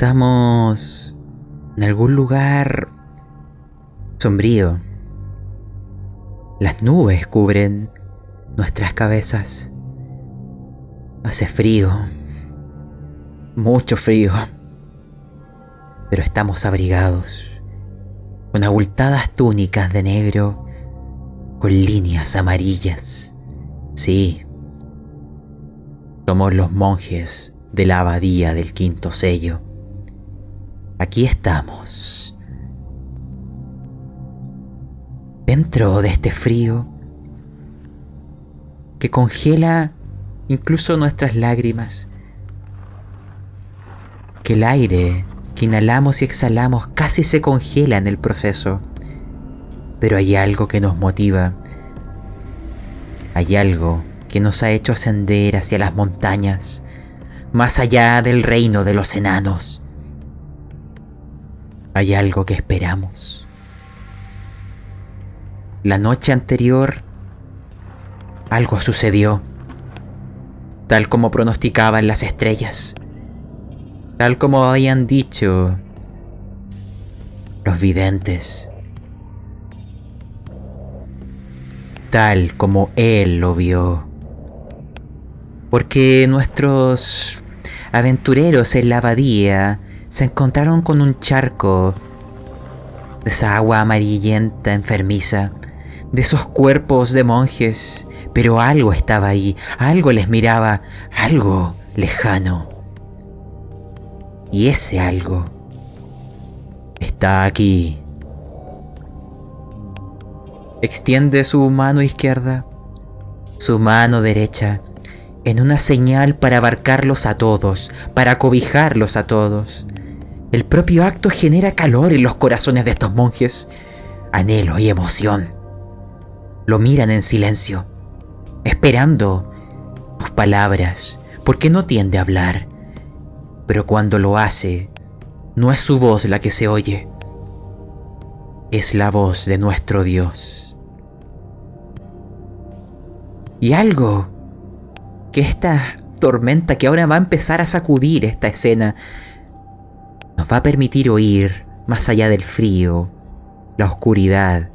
Estamos en algún lugar sombrío. Las nubes cubren nuestras cabezas. Hace frío. Mucho frío. Pero estamos abrigados. Con abultadas túnicas de negro. Con líneas amarillas. Sí. Somos los monjes de la abadía del quinto sello. Aquí estamos. Dentro de este frío que congela incluso nuestras lágrimas. Que el aire que inhalamos y exhalamos casi se congela en el proceso. Pero hay algo que nos motiva. Hay algo que nos ha hecho ascender hacia las montañas, más allá del reino de los enanos. Hay algo que esperamos. La noche anterior algo sucedió, tal como pronosticaban las estrellas, tal como habían dicho los videntes, tal como él lo vio. Porque nuestros aventureros en la abadía se encontraron con un charco de esa agua amarillenta enfermiza, de esos cuerpos de monjes pero algo estaba ahí, algo les miraba, algo lejano. Y ese algo está aquí. Extiende su mano izquierda, su mano derecha, en una señal para abarcarlos a todos, para cobijarlos a todos. El propio acto genera calor en los corazones de estos monjes, anhelo y emoción. Lo miran en silencio esperando tus palabras, porque no tiende a hablar. Pero cuando lo hace, no es su voz la que se oye, es la voz de nuestro Dios. Y algo que esta tormenta que ahora va a empezar a sacudir esta escena nos va a permitir oír más allá del frío, la oscuridad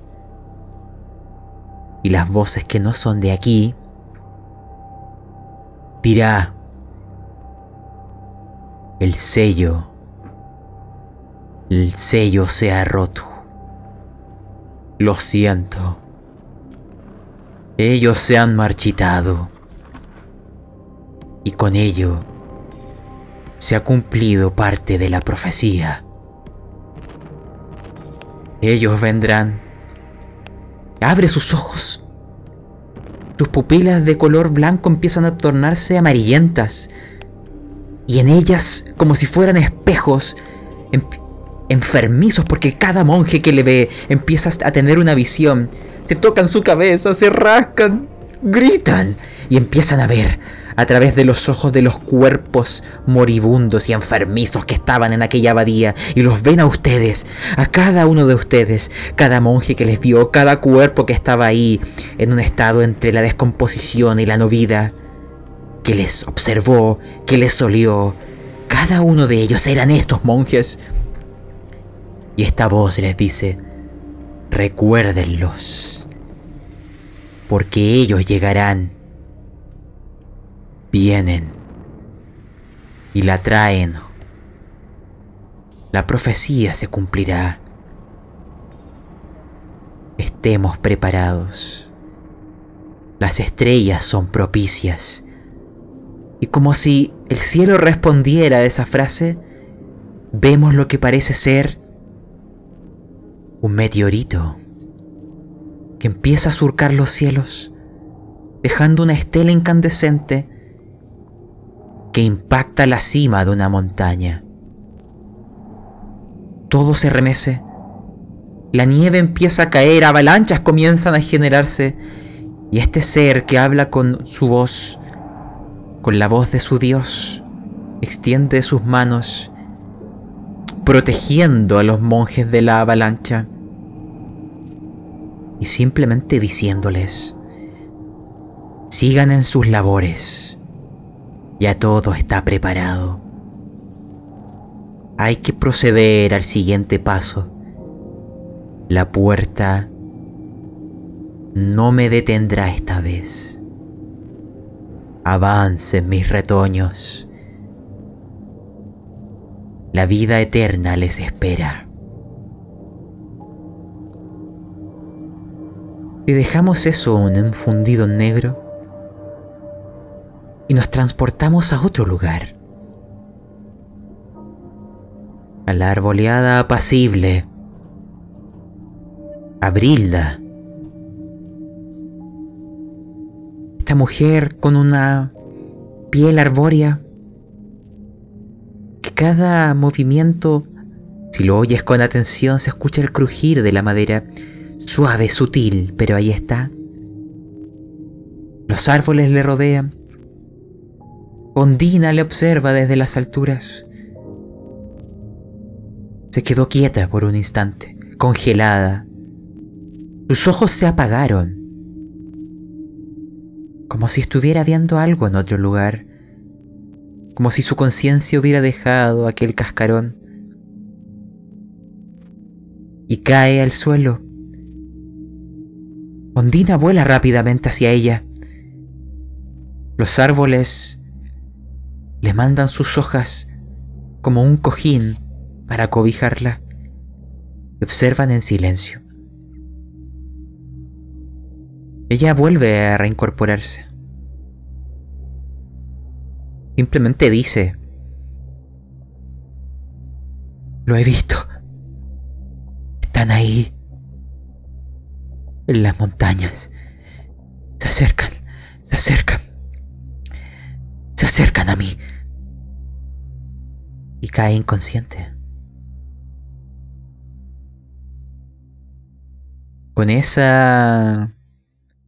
y las voces que no son de aquí, dirá, el sello, el sello se ha roto. Lo siento. Ellos se han marchitado. Y con ello se ha cumplido parte de la profecía. Ellos vendrán Abre sus ojos. Tus pupilas de color blanco empiezan a tornarse amarillentas. Y en ellas, como si fueran espejos, em, enfermizos, porque cada monje que le ve empieza a tener una visión. Se tocan su cabeza, se rascan, gritan y empiezan a ver a través de los ojos de los cuerpos moribundos y enfermizos que estaban en aquella abadía. Y los ven a ustedes, a cada uno de ustedes, cada monje que les vio, cada cuerpo que estaba ahí en un estado entre la descomposición y la no vida, que les observó, que les olió, cada uno de ellos eran estos monjes. Y esta voz les dice, recuérdenlos, porque ellos llegarán vienen y la traen. La profecía se cumplirá. Estemos preparados. Las estrellas son propicias. Y como si el cielo respondiera a esa frase, vemos lo que parece ser un meteorito empieza a surcar los cielos, dejando una estela incandescente que impacta la cima de una montaña. Todo se remece. La nieve empieza a caer, avalanchas comienzan a generarse y este ser que habla con su voz, con la voz de su Dios, extiende sus manos protegiendo a los monjes de la avalancha y simplemente diciéndoles, sigan en sus labores ya todo está preparado. Hay que proceder al siguiente paso. La puerta no me detendrá esta vez. Avancen mis retoños. La vida eterna les espera. Y dejamos eso en un fundido negro y nos transportamos a otro lugar. A la arboleada apacible. A Brilda. Esta mujer con una piel arbórea que cada movimiento, si lo oyes con atención, se escucha el crujir de la madera, suave, sutil, pero ahí está. Los árboles le rodean. Ondina le observa desde las alturas. Se quedó quieta por un instante, congelada. Sus ojos se apagaron, como si estuviera viendo algo en otro lugar, como si su conciencia hubiera dejado aquel cascarón. Y cae al suelo. Ondina vuela rápidamente hacia ella. Los árboles le mandan sus hojas como un cojín para cobijarla y observan en silencio. Ella vuelve a reincorporarse. Simplemente dice, lo he visto. Están ahí, las montañas. Se acercan, se acercan. Se acercan a mí y cae inconsciente. Con esa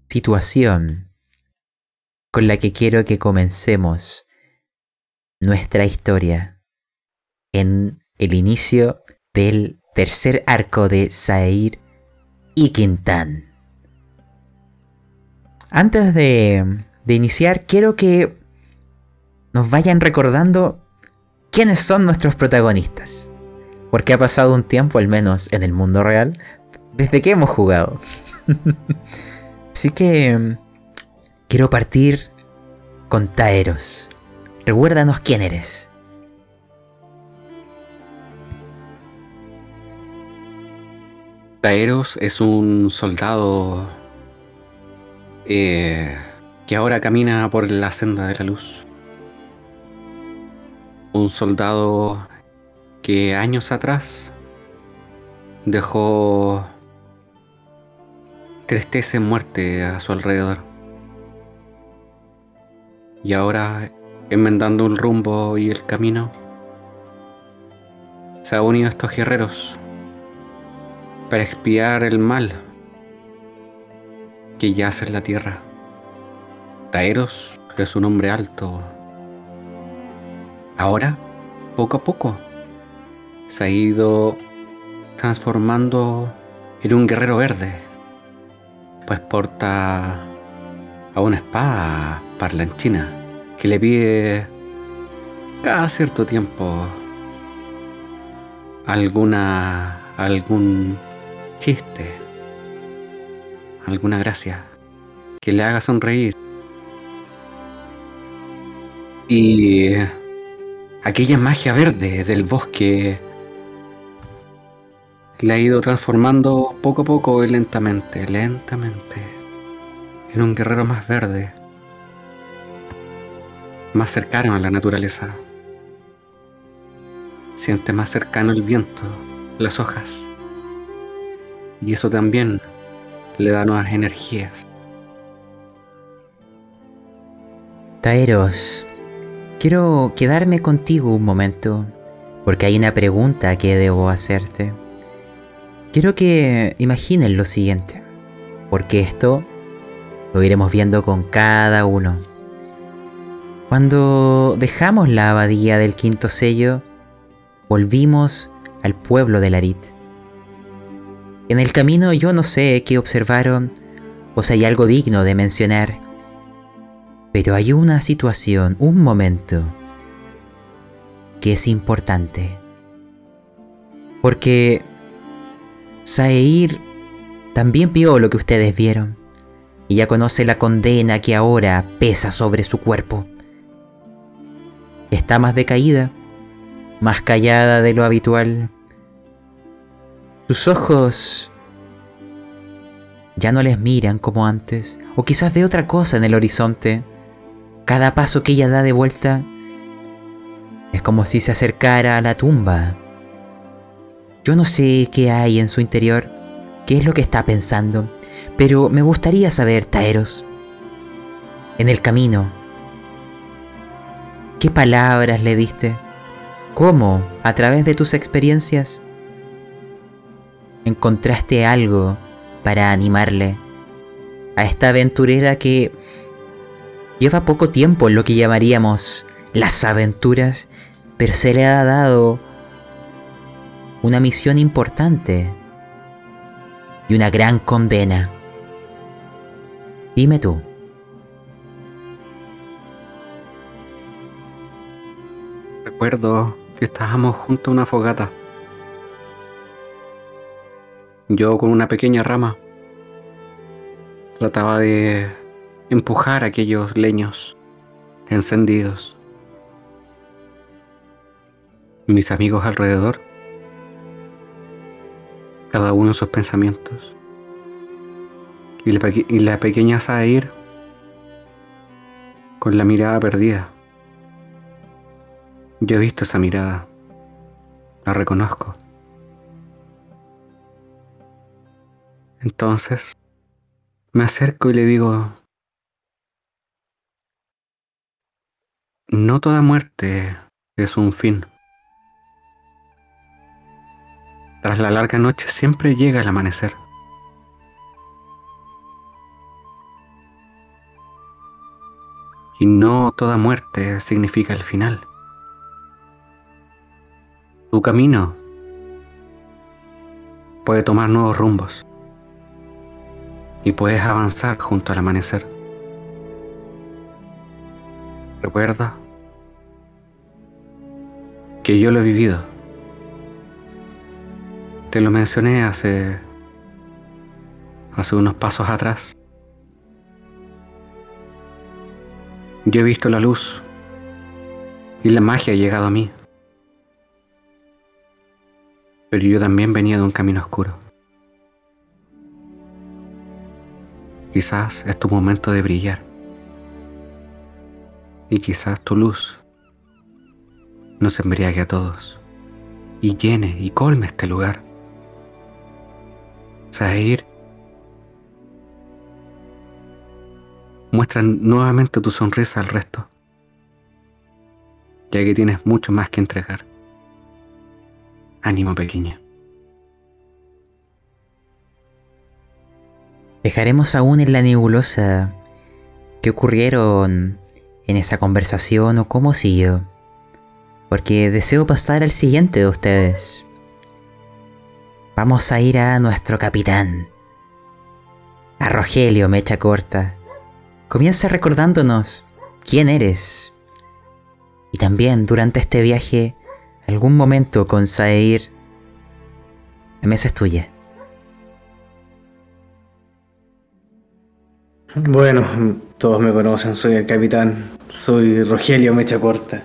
situación con la que quiero que comencemos nuestra historia en el inicio del tercer arco de Sair y Quintán. Antes de, de iniciar, quiero que nos vayan recordando quiénes son nuestros protagonistas. Porque ha pasado un tiempo, al menos en el mundo real, desde que hemos jugado. Así que mm, quiero partir con Taeros. Recuérdanos quién eres. Taeros es un soldado eh, que ahora camina por la senda de la luz un soldado que años atrás dejó tristeza y muerte a su alrededor. Y ahora, enmendando el rumbo y el camino, se ha unido a estos guerreros para expiar el mal que yace en la tierra. Taeros es un hombre alto, Ahora, poco a poco, se ha ido transformando en un guerrero verde, pues porta a una espada parlanchina que le pide cada cierto tiempo alguna algún chiste, alguna gracia que le haga sonreír. Y aquella magia verde del bosque la ha ido transformando poco a poco y lentamente, lentamente, en un guerrero más verde, más cercano a la naturaleza. Siente más cercano el viento, las hojas, y eso también le da nuevas energías. Taeros, Quiero quedarme contigo un momento, porque hay una pregunta que debo hacerte. Quiero que imaginen lo siguiente, porque esto lo iremos viendo con cada uno. Cuando dejamos la abadía del quinto sello, volvimos al pueblo de Larit. En el camino yo no sé qué observaron o si hay algo digno de mencionar. Pero hay una situación, un momento, que es importante Porque Saeir también vio lo que ustedes vieron y ya conoce la condena que ahora pesa sobre su cuerpo. Está más decaída, más callada de lo habitual. Sus ojos ya no les miran como antes, o quizás ve otra cosa en el horizonte. Cada paso que ella da de vuelta es como si se acercara a la tumba. Yo no sé qué hay en su interior, qué es lo que está pensando, pero me gustaría saber, Taeros, en el camino, ¿qué palabras le diste? ¿Cómo, a través de tus experiencias, encontraste algo para animarle a esta aventurera que lleva poco tiempo en lo que llamaríamos las aventuras, pero se le ha dado una misión importante y una gran condena. Dime tú. Recuerdo que estábamos junto a una fogata. Yo con una pequeña rama trataba de empujar aquellos leños encendidos. Mis amigos alrededor, cada uno sus pensamientos. Y la, y la pequeña Zair con la mirada perdida. Yo he visto esa mirada, la reconozco. Entonces, me acerco y le digo, no toda muerte es un fin. Tras la larga noche siempre llega el amanecer. Y no toda muerte significa el final. Tu camino puede tomar nuevos rumbos y puedes avanzar junto al amanecer. Recuerda que yo lo he vivido. Te lo mencioné hace hace unos pasos atrás. Yo he visto la luz y la magia ha llegado a mí. Pero yo también venía de un camino oscuro. Quizás es tu momento de brillar. Y quizás tu luz nos embriague a todos y llene y colme este lugar. Sair, muestra nuevamente tu sonrisa al resto, ya que tienes mucho más que entregar. Ánimo pequeña. Dejaremos aún en la nebulosa qué ocurrieron en esa conversación o cómo siguió. Porque deseo pasar al siguiente de ustedes. Vamos a ir a nuestro capitán. A Rogelio Mecha Corta. Comienza recordándonos quién eres. Y también durante este viaje, algún momento con Sair, la mesa es tuya. Bueno, todos me conocen, soy el capitán, soy Rogelio Mecha Corta.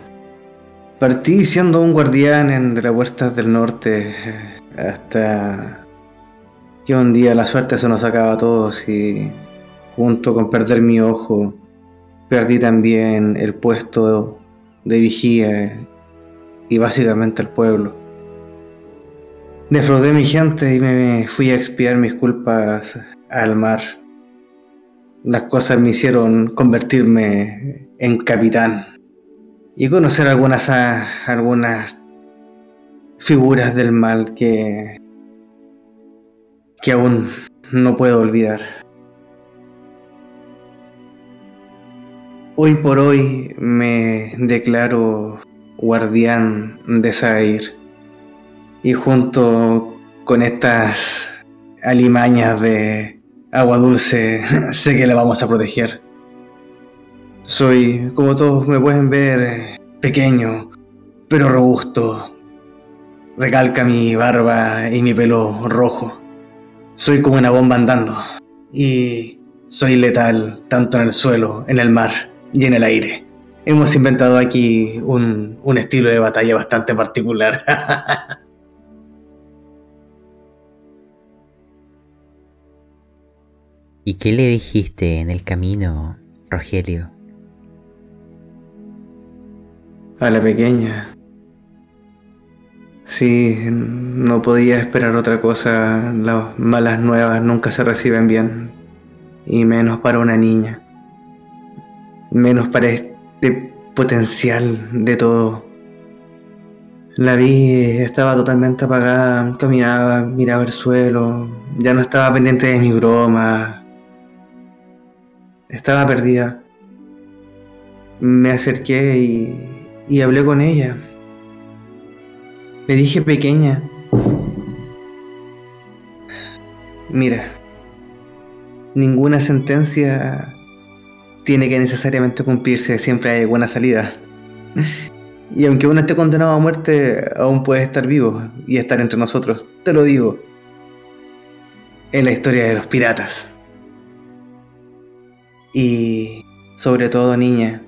Partí siendo un guardián en las puertas del norte eh, hasta que un día la suerte se nos acaba a todos y junto con perder mi ojo perdí también el puesto de vigía y básicamente el pueblo. Defraudé mi gente y me fui a expiar mis culpas al mar las cosas me hicieron convertirme en capitán y conocer algunas, ah, algunas figuras del mal que, que aún no puedo olvidar. Hoy por hoy me declaro guardián de Zair y junto con estas alimañas de agua dulce, sé que la vamos a proteger. Soy, como todos me pueden ver, pequeño, pero robusto. recalca mi barba y mi pelo rojo. Soy como una bomba andando y soy letal tanto en el suelo, en el mar y en el aire. Hemos inventado aquí un, un estilo de batalla bastante particular. ¿Y qué le dijiste en el camino, Rogelio? A la pequeña. Sí, no podía esperar otra cosa. Las malas nuevas nunca se reciben bien. Y menos para una niña. Menos para este potencial de todo. La vi, estaba totalmente apagada, caminaba, miraba el suelo, ya no estaba pendiente de mi broma, estaba perdida. Me acerqué y, y hablé con ella. Le dije pequeña, mira, ninguna sentencia tiene que necesariamente cumplirse, siempre hay alguna salida. Y aunque uno esté condenado a muerte, aún puede estar vivo y estar entre nosotros. Te lo digo. En la historia de los piratas. Y sobre todo, niña,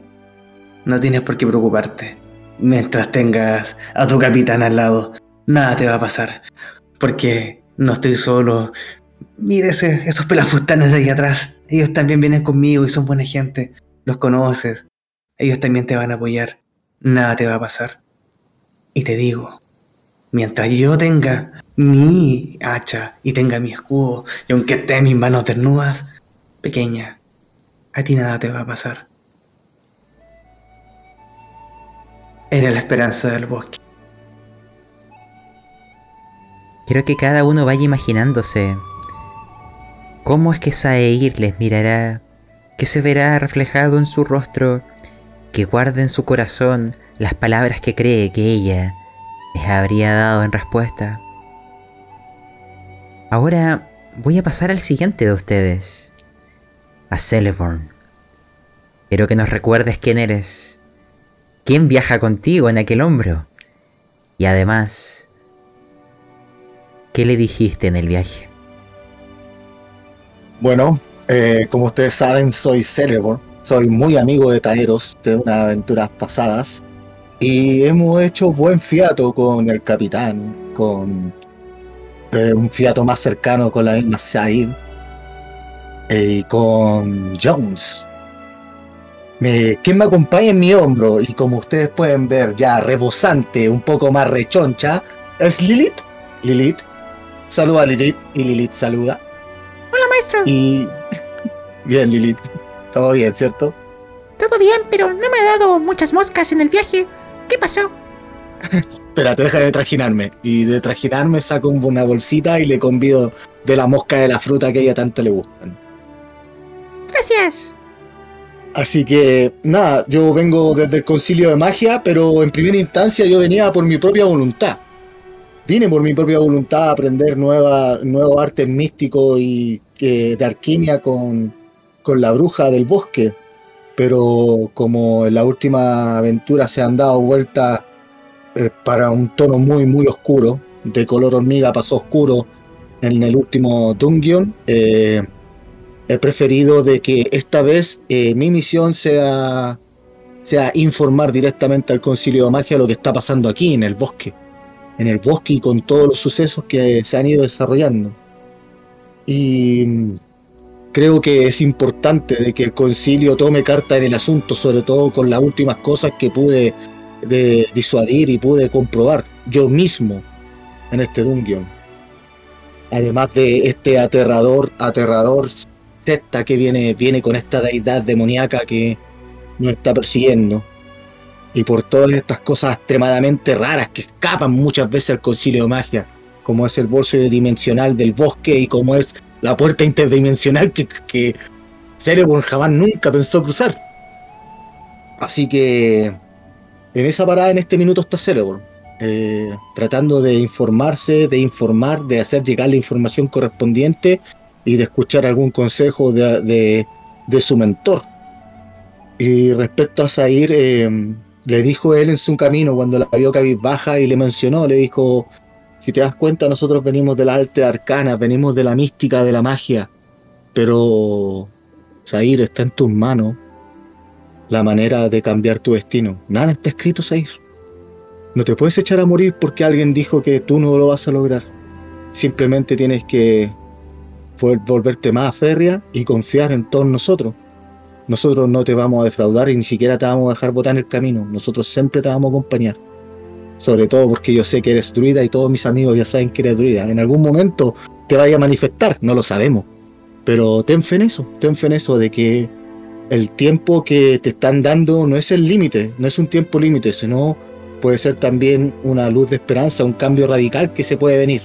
no tienes por qué preocuparte. Mientras tengas a tu capitán al lado, nada te va a pasar. Porque no estoy solo. Mírese, esos pelafustanes de ahí atrás. Ellos también vienen conmigo y son buena gente. Los conoces. Ellos también te van a apoyar. Nada te va a pasar. Y te digo, mientras yo tenga mi hacha y tenga mi escudo, y aunque esté en mis manos desnudas, pequeña, a ti nada te va a pasar. Era la esperanza del bosque. Quiero que cada uno vaya imaginándose cómo es que Saeir les mirará, que se verá reflejado en su rostro, que guarde en su corazón las palabras que cree que ella les habría dado en respuesta. Ahora voy a pasar al siguiente de ustedes a Celeborn. Quiero que nos recuerdes quién eres, quién viaja contigo en aquel hombro y además, ¿qué le dijiste en el viaje? Bueno, eh, como ustedes saben, soy Celeborn, soy muy amigo de Taeros de unas aventuras pasadas y hemos hecho buen fiato con el capitán, con eh, un fiato más cercano con la misma Said y con Jones. Me, quien me acompaña en mi hombro y como ustedes pueden ver ya rebosante, un poco más rechoncha, es Lilith. Lilith. Saluda a Lilith y Lilith saluda. Hola maestro. Y... Bien Lilith. Todo bien, ¿cierto? Todo bien, pero no me ha dado muchas moscas en el viaje. ¿Qué pasó? Espérate, deja de trajinarme. Y de trajinarme saco una bolsita y le convido de la mosca de la fruta que a ella tanto le gustan. Gracias. Así que nada, yo vengo desde el concilio de magia, pero en primera instancia yo venía por mi propia voluntad. Vine por mi propia voluntad a aprender nueva, nuevos artes místicos y de alquimia con, con la bruja del bosque. Pero como en la última aventura se han dado vueltas eh, para un tono muy muy oscuro, de color hormiga pasó oscuro en el último dungeon, eh, he preferido de que esta vez eh, mi misión sea, sea informar directamente al concilio de magia lo que está pasando aquí en el bosque. En el bosque y con todos los sucesos que se han ido desarrollando. Y mm, creo que es importante de que el concilio tome carta en el asunto, sobre todo con las últimas cosas que pude de disuadir y pude comprobar yo mismo en este dungeon. Además de este aterrador, aterrador secta que viene, viene con esta deidad demoníaca que nos está persiguiendo. Y por todas estas cosas extremadamente raras que escapan muchas veces al concilio de magia, como es el bolso dimensional del bosque y como es la puerta interdimensional que, que Cerebon jamás nunca pensó cruzar. Así que en esa parada en este minuto está Cerebon, eh, tratando de informarse, de informar, de hacer llegar la información correspondiente y de escuchar algún consejo de, de, su mentor. Y respecto a Zair, eh, le dijo él en su camino cuando la vio baja y le mencionó, le dijo, si te das cuenta, nosotros venimos de la arte arcana, venimos de la mística, de la magia, pero Sair está en tus manos la manera de cambiar tu destino. Nada está escrito, Sair. No te puedes echar a morir porque alguien dijo que tú no lo vas a lograr. Simplemente tienes que volverte más férrea y confiar en todos nosotros. Nosotros no te vamos a defraudar y ni siquiera te vamos a dejar botar en el camino. Nosotros siempre te vamos a acompañar. Sobre todo porque yo sé que eres druida y todos mis amigos ya saben que eres druida. En algún momento te vaya a manifestar, no lo sabemos. Pero ten fe en eso, ten fe en eso de que el tiempo que te están dando no es el límite, no es un tiempo límite, sino puede ser también una luz de esperanza, un cambio radical que se puede venir.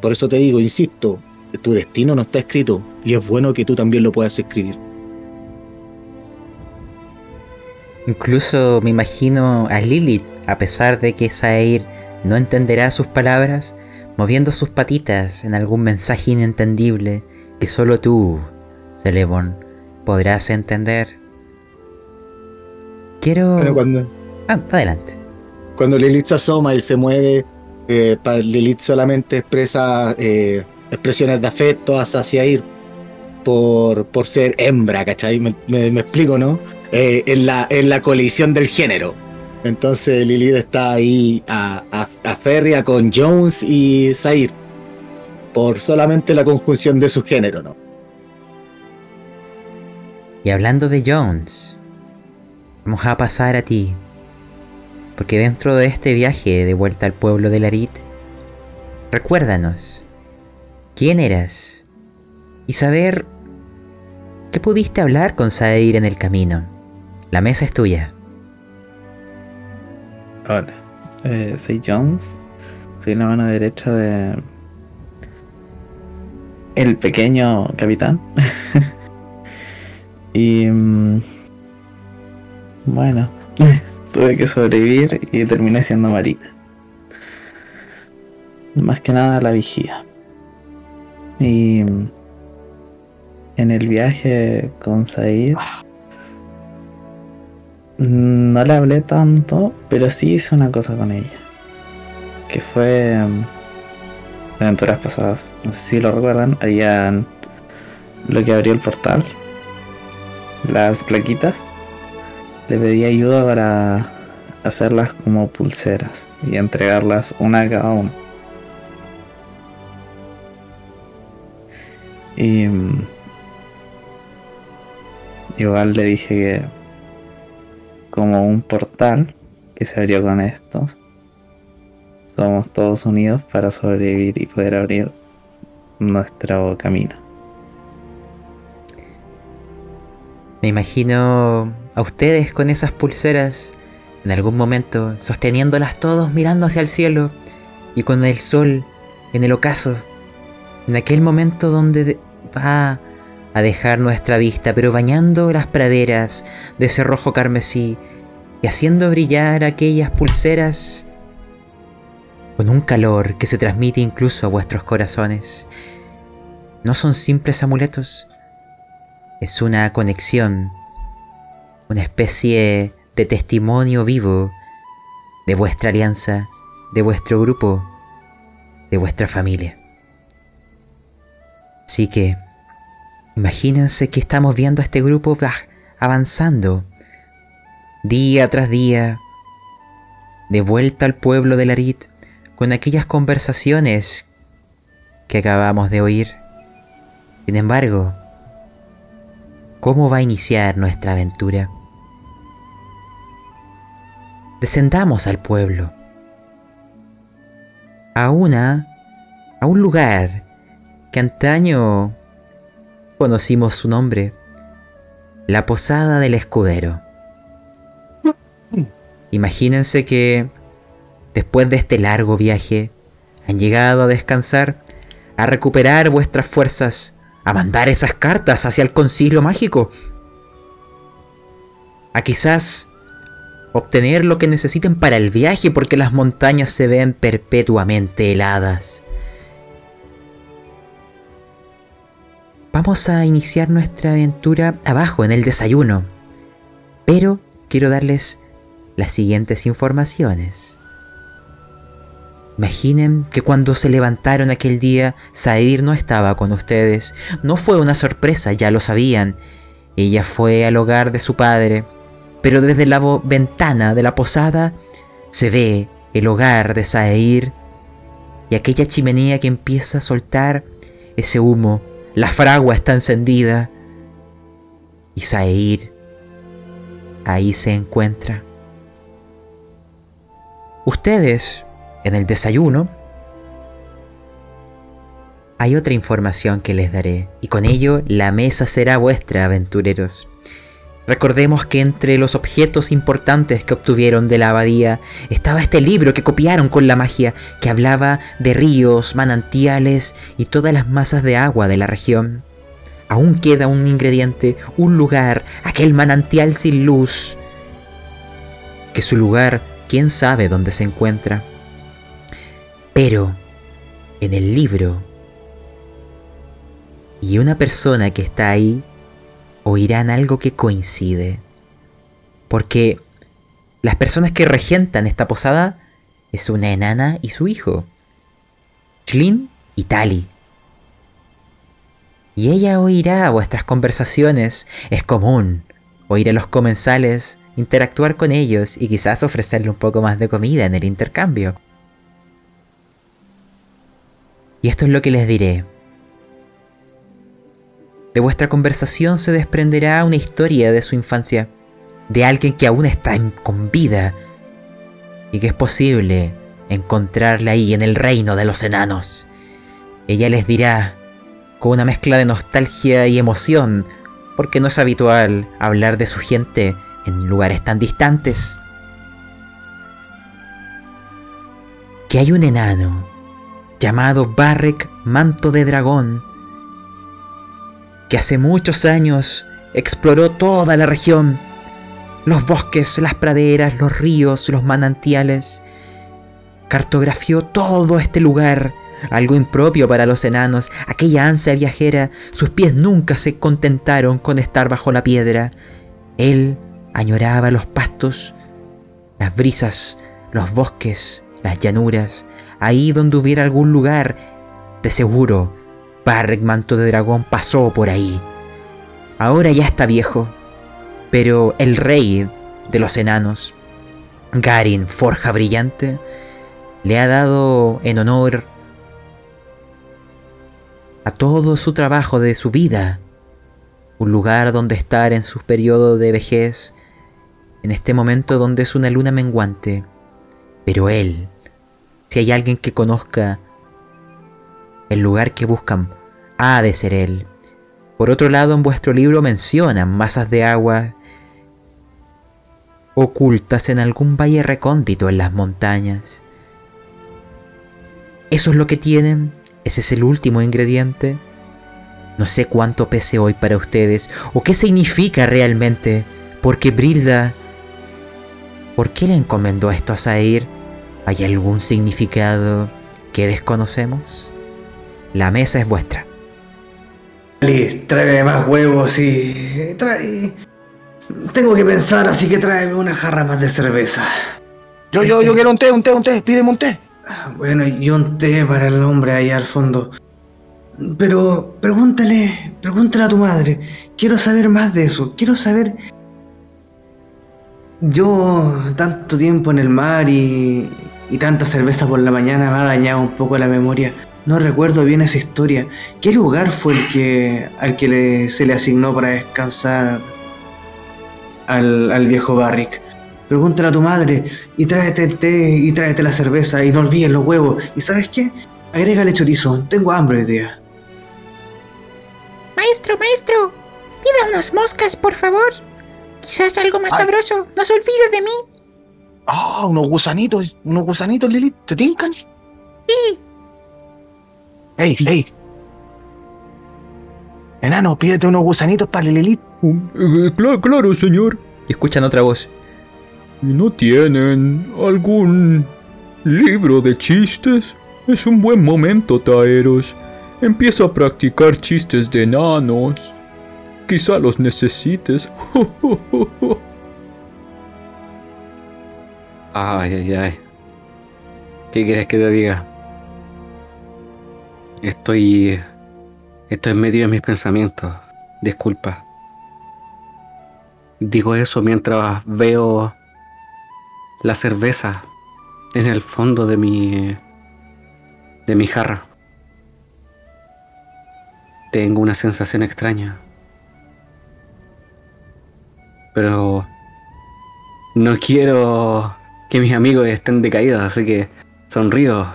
Por eso te digo, insisto, tu destino no está escrito y es bueno que tú también lo puedas escribir. Incluso me imagino a Lilith, a pesar de que Saeir no entenderá sus palabras, moviendo sus patitas en algún mensaje inentendible que solo tú, Celebon, podrás entender. Quiero... Pero cuando, Ah, adelante. cuando Lilith se asoma y se mueve, eh, Lilith solamente expresa eh, expresiones de afecto hacia ir por, por ser hembra, ¿cachai? Me, explico, ¿no? Eh, en, la, en la colisión del género. Entonces Lilith está ahí a, a, a férrea con Jones y Zair. Por solamente la conjunción de su género, ¿no? Y hablando de Jones, vamos a pasar a ti. Porque dentro de este viaje de vuelta al pueblo de Larit, recuérdanos quién eras y saber qué pudiste hablar con Saeir en el camino. La mesa es tuya. Hola, eh, soy Jones. Soy la mano derecha de. El pequeño capitán. y. mm, Bueno, tuve que sobrevivir y terminé siendo marina. Más que nada la vigía. Y. En el viaje con Said. No le hablé tanto, pero sí hice una cosa con ella. Que fue. mm, Aventuras pasadas. Si lo recuerdan. Habían. Lo que abrió el portal. Las plaquitas. Le pedí ayuda para hacerlas como pulseras. Y entregarlas una a cada uno. Y. mm, Igual le dije que como un portal que se abrió con estos. Somos todos unidos para sobrevivir y poder abrir nuestro camino. Me imagino a ustedes con esas pulseras en algún momento sosteniéndolas todos mirando hacia el cielo y con el sol en el ocaso. En aquel momento donde de- va a dejar nuestra vista, pero bañando las praderas de ese rojo carmesí y haciendo brillar aquellas pulseras con un calor que se transmite incluso a vuestros corazones. No son simples amuletos, es una conexión, una especie de testimonio vivo de vuestra alianza, de vuestro grupo, de vuestra familia. Así que, imagínense que estamos viendo a este grupo va- avanzando día tras día, de vuelta al pueblo de Larit, con aquellas conversaciones que acabamos de oír. Sin embargo, ¿cómo va a iniciar nuestra aventura? Descendamos al pueblo. A una, a un lugar que antaño conocimos su nombre, la Posada del Escudero. Imagínense que después de este largo viaje han llegado a descansar, a recuperar vuestras fuerzas, a mandar esas cartas hacia el concilio mágico, a quizás obtener lo que necesiten para el viaje porque las montañas se ven perpetuamente heladas. Vamos a iniciar nuestra aventura abajo en el desayuno, pero quiero darles las siguientes informaciones. Imaginen que cuando se levantaron aquel día, Sair no estaba con ustedes. No fue una sorpresa, ya lo sabían. Ella fue al hogar de su padre, pero desde la ventana de la posada se ve el hogar de Sair y aquella chimenea que empieza a soltar ese humo. La fragua está encendida y Sair ahí se encuentra. Ustedes en el desayuno, hay otra información que les daré, y con ello la mesa será vuestra, aventureros. Recordemos que entre los objetos importantes que obtuvieron de la abadía estaba este libro que copiaron con la magia, que hablaba de ríos, manantiales y todas las masas de agua de la región. Aún queda un ingrediente, un lugar, aquel manantial sin luz, que su lugar, quién sabe dónde se encuentra. Pero en el libro y una persona que está ahí oirán algo que coincide. Porque las personas que regentan esta posada es una enana y su hijo, Shlin y Tali. Y ella oirá vuestras conversaciones. Es común oír a los comensales, interactuar con ellos y quizás ofrecerle un poco más de comida en el intercambio. Y esto es lo que les diré. De vuestra conversación se desprenderá una historia de su infancia, de alguien que aún está con vida y que es posible encontrarla ahí en el reino de los enanos. Ella les dirá, con una mezcla de nostalgia y emoción, porque no es habitual hablar de su gente en lugares tan distantes, que hay un enano llamado Barrek Manto de Dragón, que hace muchos años exploró toda la región, los bosques, las praderas, los ríos, los manantiales, cartografió todo este lugar, algo impropio para los enanos, aquella ansia viajera, sus pies nunca se contentaron con estar bajo la piedra, él añoraba los pastos, las brisas, los bosques, las llanuras, ahí donde hubiera algún lugar, de seguro, Barrick Manto de Dragón pasó por ahí. Ahora ya está viejo, pero el rey de los enanos, Garin Forja Brillante, le ha dado en honor a todo su trabajo de su vida un lugar donde estar en su periodo de vejez, en este momento donde es una luna menguante. Pero él, si hay alguien que conozca el lugar que buscan, ha de ser él. Por otro lado, en vuestro libro mencionan masas de agua ocultas en algún valle recóndito en las montañas. ¿Eso es lo que tienen? ¿Ese es el último ingrediente? No sé cuánto pese hoy para ustedes o qué significa realmente, porque Brilda... ¿Por qué le encomendó esto a Sair? ¿Hay algún significado que desconocemos? La mesa es vuestra. Ali, tráeme más huevos y... Trae... Tengo que pensar, así que tráeme una jarra más de cerveza. Yo, yo, yo quiero un té, un té, un té, pídeme un té. Bueno, y un té para el hombre ahí al fondo. Pero pregúntale, pregúntale a tu madre. Quiero saber más de eso. Quiero saber yo, tanto tiempo en el mar y, y tanta cerveza por la mañana me ha dañado un poco la memoria. No recuerdo bien esa historia. ¿Qué lugar fue el que al que le, se le asignó para descansar al, al viejo Barrick? Pregúntale a tu madre y tráete el té y tráete la cerveza y no olvides los huevos. ¿Y sabes qué? Agrégale chorizo. Tengo hambre hoy día. Maestro, maestro, pida unas moscas, por favor. Quizás algo más Ay. sabroso. No se olvide de mí. Ah, unos gusanitos, unos gusanitos, Lilith, ¿te tincan? Sí. Ey, ey. Enano, pídete unos gusanitos para Lilith. claro, claro, señor. Y escuchan otra voz. ¿Y no tienen algún libro de chistes? Es un buen momento, Taeros. Empieza a practicar chistes de enanos. Quizá los necesites. Ay, ay, ay. ¿Qué quieres que te diga? Estoy. Estoy en medio de mis pensamientos. Disculpa. Digo eso mientras veo la cerveza en el fondo de mi. de mi jarra. Tengo una sensación extraña. Pero. No quiero que mis amigos estén decaídos, así que sonrío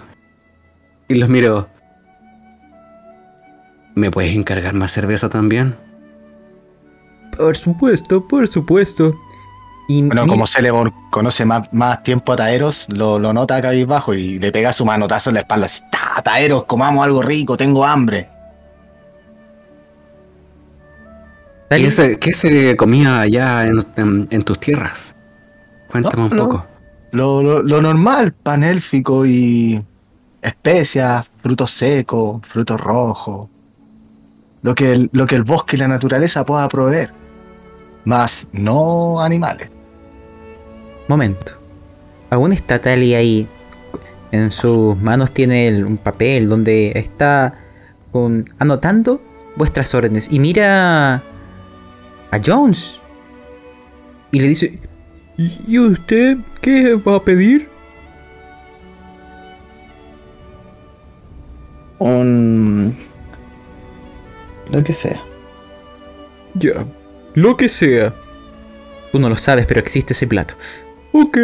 y los miro. ¿Me puedes encargar más cerveza también? Por supuesto, por supuesto. Y Bueno, mi- como Celeborn conoce más, más tiempo a Taeros, lo, lo nota cabizbajo y le pega su manotazo en la espalda así. ¡Ta, Taeros, comamos algo rico, tengo hambre! ¿Qué se, qué se comía allá en, en- en tus tierras? Cuéntame No, un no. poco. Lo, lo, lo normal, pan élfico y especias, frutos secos, frutos rojos. Lo que, el, lo que el bosque y la naturaleza pueda proveer. Más no animales. Momento. Aún está Tali ahí. En sus manos tiene el- un papel donde está con, anotando vuestras órdenes. Y mira a Jones. Y le dice, ¿Y y usted qué va a pedir? Un. Lo que sea. Ya, lo que sea. tú no lo sabes, pero existe ese plato. Ok.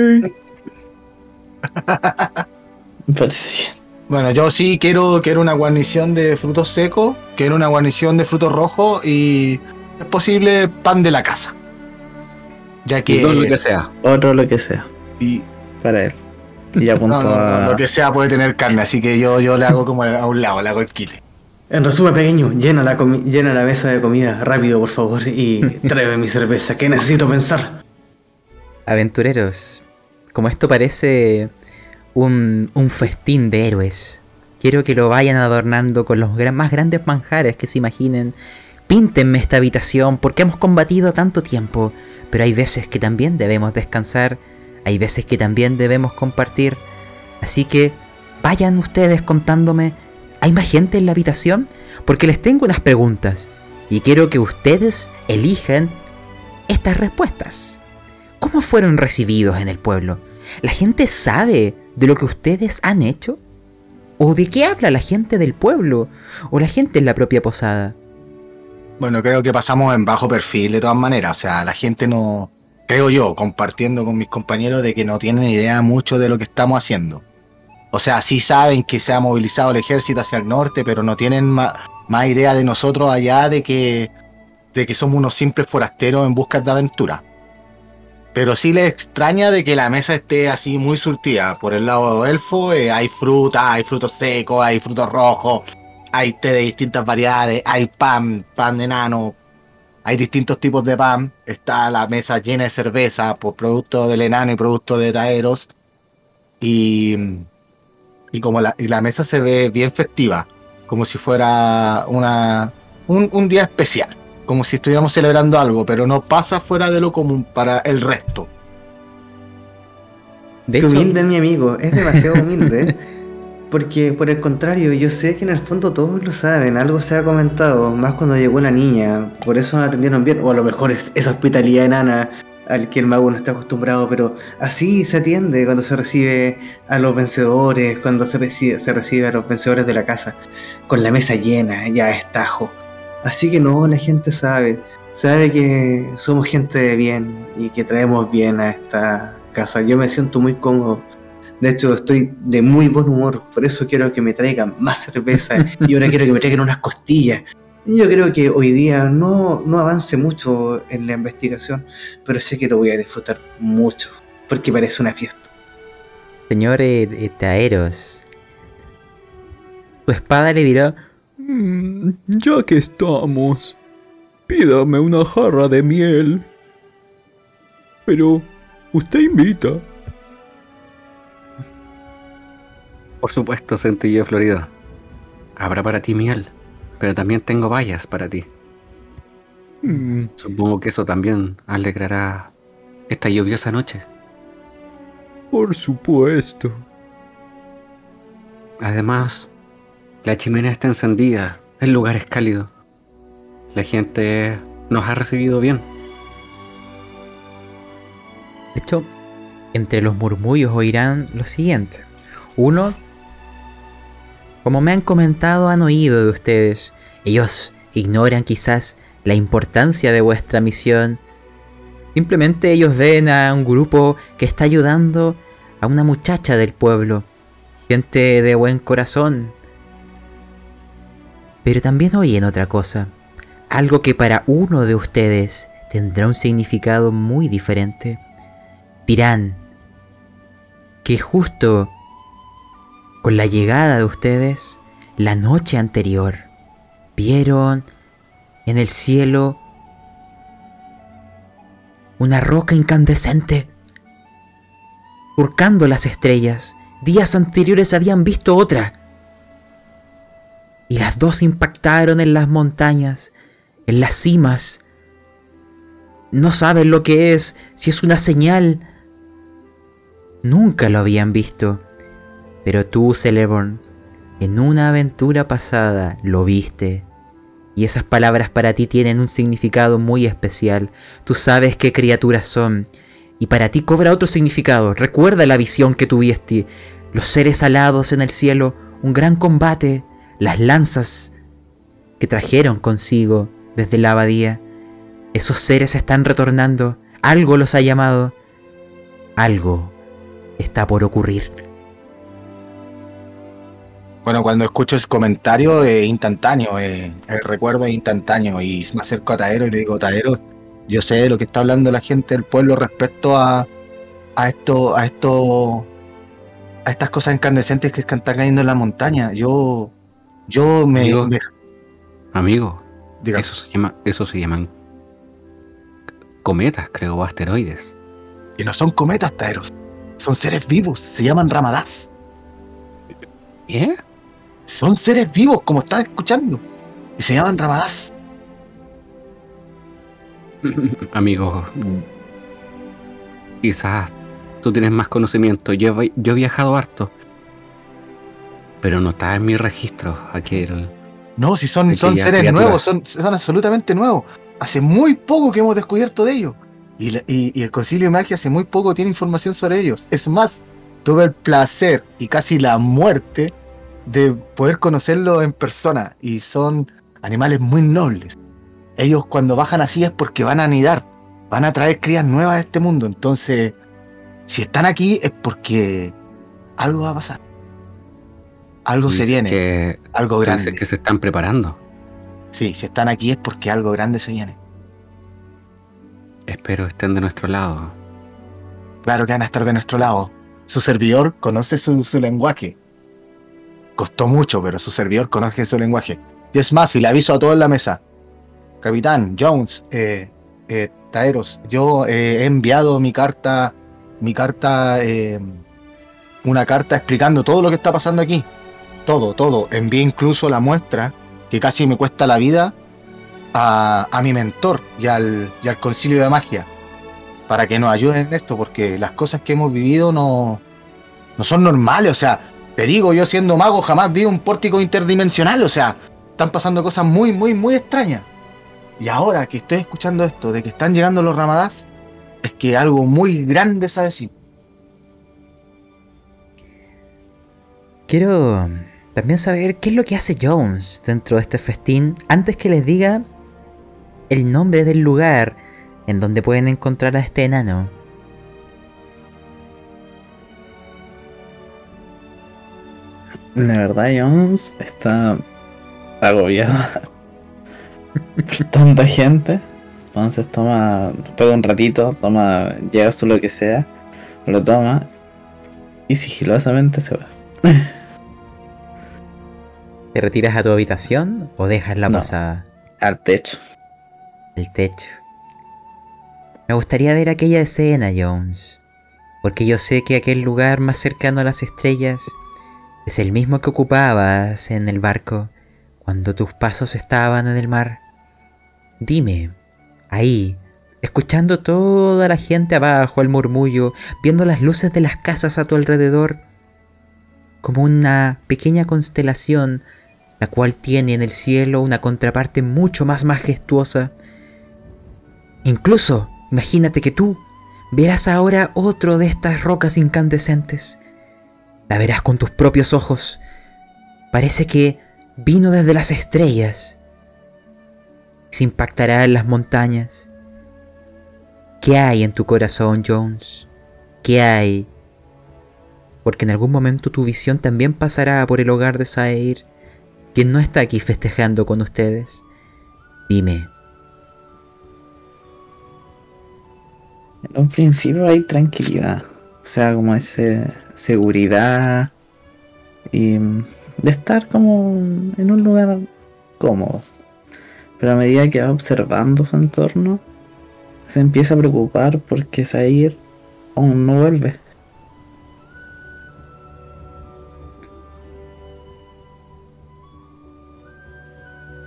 Me parece bien. Bueno, yo sí quiero, quiero una guarnición de frutos secos, quiero una guarnición de frutos rojos y es posible pan de la casa. Ya que... todo lo que sea. Otro lo que sea. y- Para él. Y apunto no, no, no, a. lo que sea puede tener carne, así que yo, yo le hago como a un lado, le hago el quile. En resumen pequeño, llena la, llena la mesa de comida rápido, por favor, y tráeme mi cerveza, que necesito pensar. Aventureros, como esto parece un, un festín de héroes, quiero que lo vayan adornando con los más grandes manjares que se imaginen. Píntenme esta habitación porque hemos combatido tanto tiempo, pero hay veces que también debemos descansar, hay veces que también debemos compartir. Así que vayan ustedes contándome, ¿hay más gente en la habitación? Porque les tengo unas preguntas y quiero que ustedes elijan estas respuestas. ¿Cómo fueron recibidos en el pueblo? ¿La gente sabe de lo que ustedes han hecho? ¿O de qué habla la gente del pueblo? ¿O la gente en la propia posada? Bueno, creo que pasamos en bajo perfil de todas maneras. O sea, la gente no. Creo yo, compartiendo con mis compañeros, de que no tienen idea mucho de lo que estamos haciendo. O sea, sí saben que se ha movilizado el ejército hacia el norte, pero no tienen ma- más idea de nosotros allá de que, de que somos unos simples forasteros en busca de aventura. Pero sí les extraña de que la mesa esté así muy surtida. Por el lado elfo eh, hay fruta, hay frutos secos, hay frutos rojos, hay té de distintas variedades, hay pan, pan de enano, hay distintos tipos de pan, está la mesa llena de cerveza por producto del enano y producto de Taeros. Y, y como la, y la mesa se ve bien festiva, como si fuera una, un, un día especial, como si estuviéramos celebrando algo, pero no pasa fuera de lo común para el resto. De Qué hecho, humilde mi amigo, es demasiado humilde. Porque por el contrario, yo sé que en el fondo todos lo saben, algo se ha comentado, más cuando llegó la niña, por eso no la atendieron bien, o a lo mejor es esa hospitalidad enana al que el mago no está acostumbrado, pero así se atiende cuando se recibe a los vencedores, cuando se recibe, se recibe a los vencedores de la casa, con la mesa llena, ya es tajo. Así que no, la gente sabe, sabe que somos gente de bien y que traemos bien a esta casa. Yo me siento muy cómodo. De hecho, estoy de muy buen humor, por eso quiero que me traigan más cerveza y ahora quiero que me traigan unas costillas. Yo creo que hoy día no, no avance mucho en la investigación, pero sé que lo voy a disfrutar mucho, porque parece una fiesta. señor eh, Taeros, tu espada le dirá, Mm, ya que estamos, pídame una jarra de miel. Pero, usted invita. Por supuesto, centella de Florida. Habrá para ti miel, pero también tengo bayas para ti. Mm, Supongo que eso también alegrará esta lluviosa noche. Por supuesto. Además, la chimenea está encendida, el lugar es cálido. La gente nos ha recibido bien. De hecho, entre los murmullos oirán lo siguiente. Uno, como me han comentado, han oído de ustedes. Ellos ignoran quizás la importancia de vuestra misión. Simplemente ellos ven a un grupo que está ayudando a una muchacha del pueblo. Gente de buen corazón. Pero también oyen otra cosa. Algo que para uno de ustedes tendrá un significado muy diferente. Dirán que justo con la llegada de ustedes, la noche anterior, vieron en el cielo una roca incandescente, surcando las estrellas. Días anteriores habían visto otra. Y las dos impactaron en las montañas, en las cimas. No saben lo que es, si es una señal. Nunca lo habían visto. Pero tú, Celeborn, en una aventura pasada lo viste. Y esas palabras para ti tienen un significado muy especial. Tú sabes qué criaturas son. Y para ti cobra otro significado. Recuerda la visión que tuviste. Los seres alados en el cielo. Un gran combate. Las lanzas que trajeron consigo desde la abadía. Esos seres están retornando. Algo los ha llamado. Algo está por ocurrir. Bueno, cuando escucho ese comentario es instantáneo, eh, el recuerdo es instantáneo y me acerco a Taero y le digo, Taero, yo sé de lo que está hablando la gente del pueblo respecto a, a esto, a esto, a estas cosas incandescentes que están cayendo en la montaña. Yo, yo me, Amigo. me- Amigo, eso se, llama, eso se llaman cometas, creo, o asteroides. y no son cometas, Taeros, son seres vivos, se llaman Ramadas. ¿Eh? Son seres vivos, como estás escuchando, y se llaman Ramadas. Amigo, quizás tú tienes más conocimiento. Yo, he- yo he viajado harto, pero no está en mi registro aquel. No, si son, son seres nuevos, son, son absolutamente nuevos. Hace muy poco que hemos descubierto de ellos. Y, la- y- y el Concilio de Magia hace muy poco tiene información sobre ellos. Es más, tuve el placer y casi la muerte de poder conocerlos en persona. Y son animales muy nobles. Ellos cuando bajan así es porque van a anidar. Van a traer crías nuevas a este mundo. Entonces, si están aquí es porque algo va a pasar. Algo se viene, Que, algo grande. dices que se están preparando. Sí, si están aquí es porque algo grande se viene. Espero estén de nuestro lado. Claro que van a estar de nuestro lado. Su servidor conoce su, su lenguaje. Costó mucho, pero su servidor conoce su lenguaje. Y es más, y le aviso a todos en la mesa. Capitán, Jones, eh, eh, Taeros, yo eh, he enviado mi carta, mi carta, eh, una carta explicando todo lo que está pasando aquí. Todo, todo. Envié incluso la muestra, que casi me cuesta la vida, a, a mi mentor y al, y al concilio de magia para que nos ayuden en esto, porque las cosas que hemos vivido no, no son normales. O sea, te digo, yo siendo mago jamás vi un pórtico interdimensional. O sea, están pasando cosas muy, muy, muy extrañas. Y ahora que estoy escuchando esto, de que están llegando los ramadás, es que algo muy grande se avecina. Quiero también saber qué es lo que hace Jones dentro de este festín antes que les diga el nombre del lugar en donde pueden encontrar a este enano. La verdad, Jones está agobiada por tanta gente. Entonces toma, después de un ratito, toma, llega su lo que sea, lo toma y sigilosamente se va. ¿Te retiras a tu habitación o dejas la No. posada? Al techo. El techo. Me gustaría ver aquella escena, Jones. Porque yo sé que aquel lugar más cercano a las estrellas es el mismo que ocupabas en el barco cuando tus pasos estaban en el mar. Dime, ahí, escuchando toda la gente abajo, el murmullo, viendo las luces de las casas a tu alrededor, como una pequeña constelación, la cual tiene en el cielo una contraparte mucho más majestuosa. Incluso, imagínate que tú verás ahora otro de estas rocas incandescentes. La verás con tus propios ojos. Parece que vino desde las estrellas. Se impactará en las montañas. ¿Qué hay en tu corazón, Jones? ¿Qué hay? Porque en algún momento tu visión también pasará por el hogar de Saeir, quien no está aquí festejando con ustedes. Dime, En un principio hay tranquilidad. O sea, como ese seguridad y mm, de estar como en un lugar cómodo. Pero a medida que va observando su entorno, se empieza a preocupar porque Zair aún no vuelve.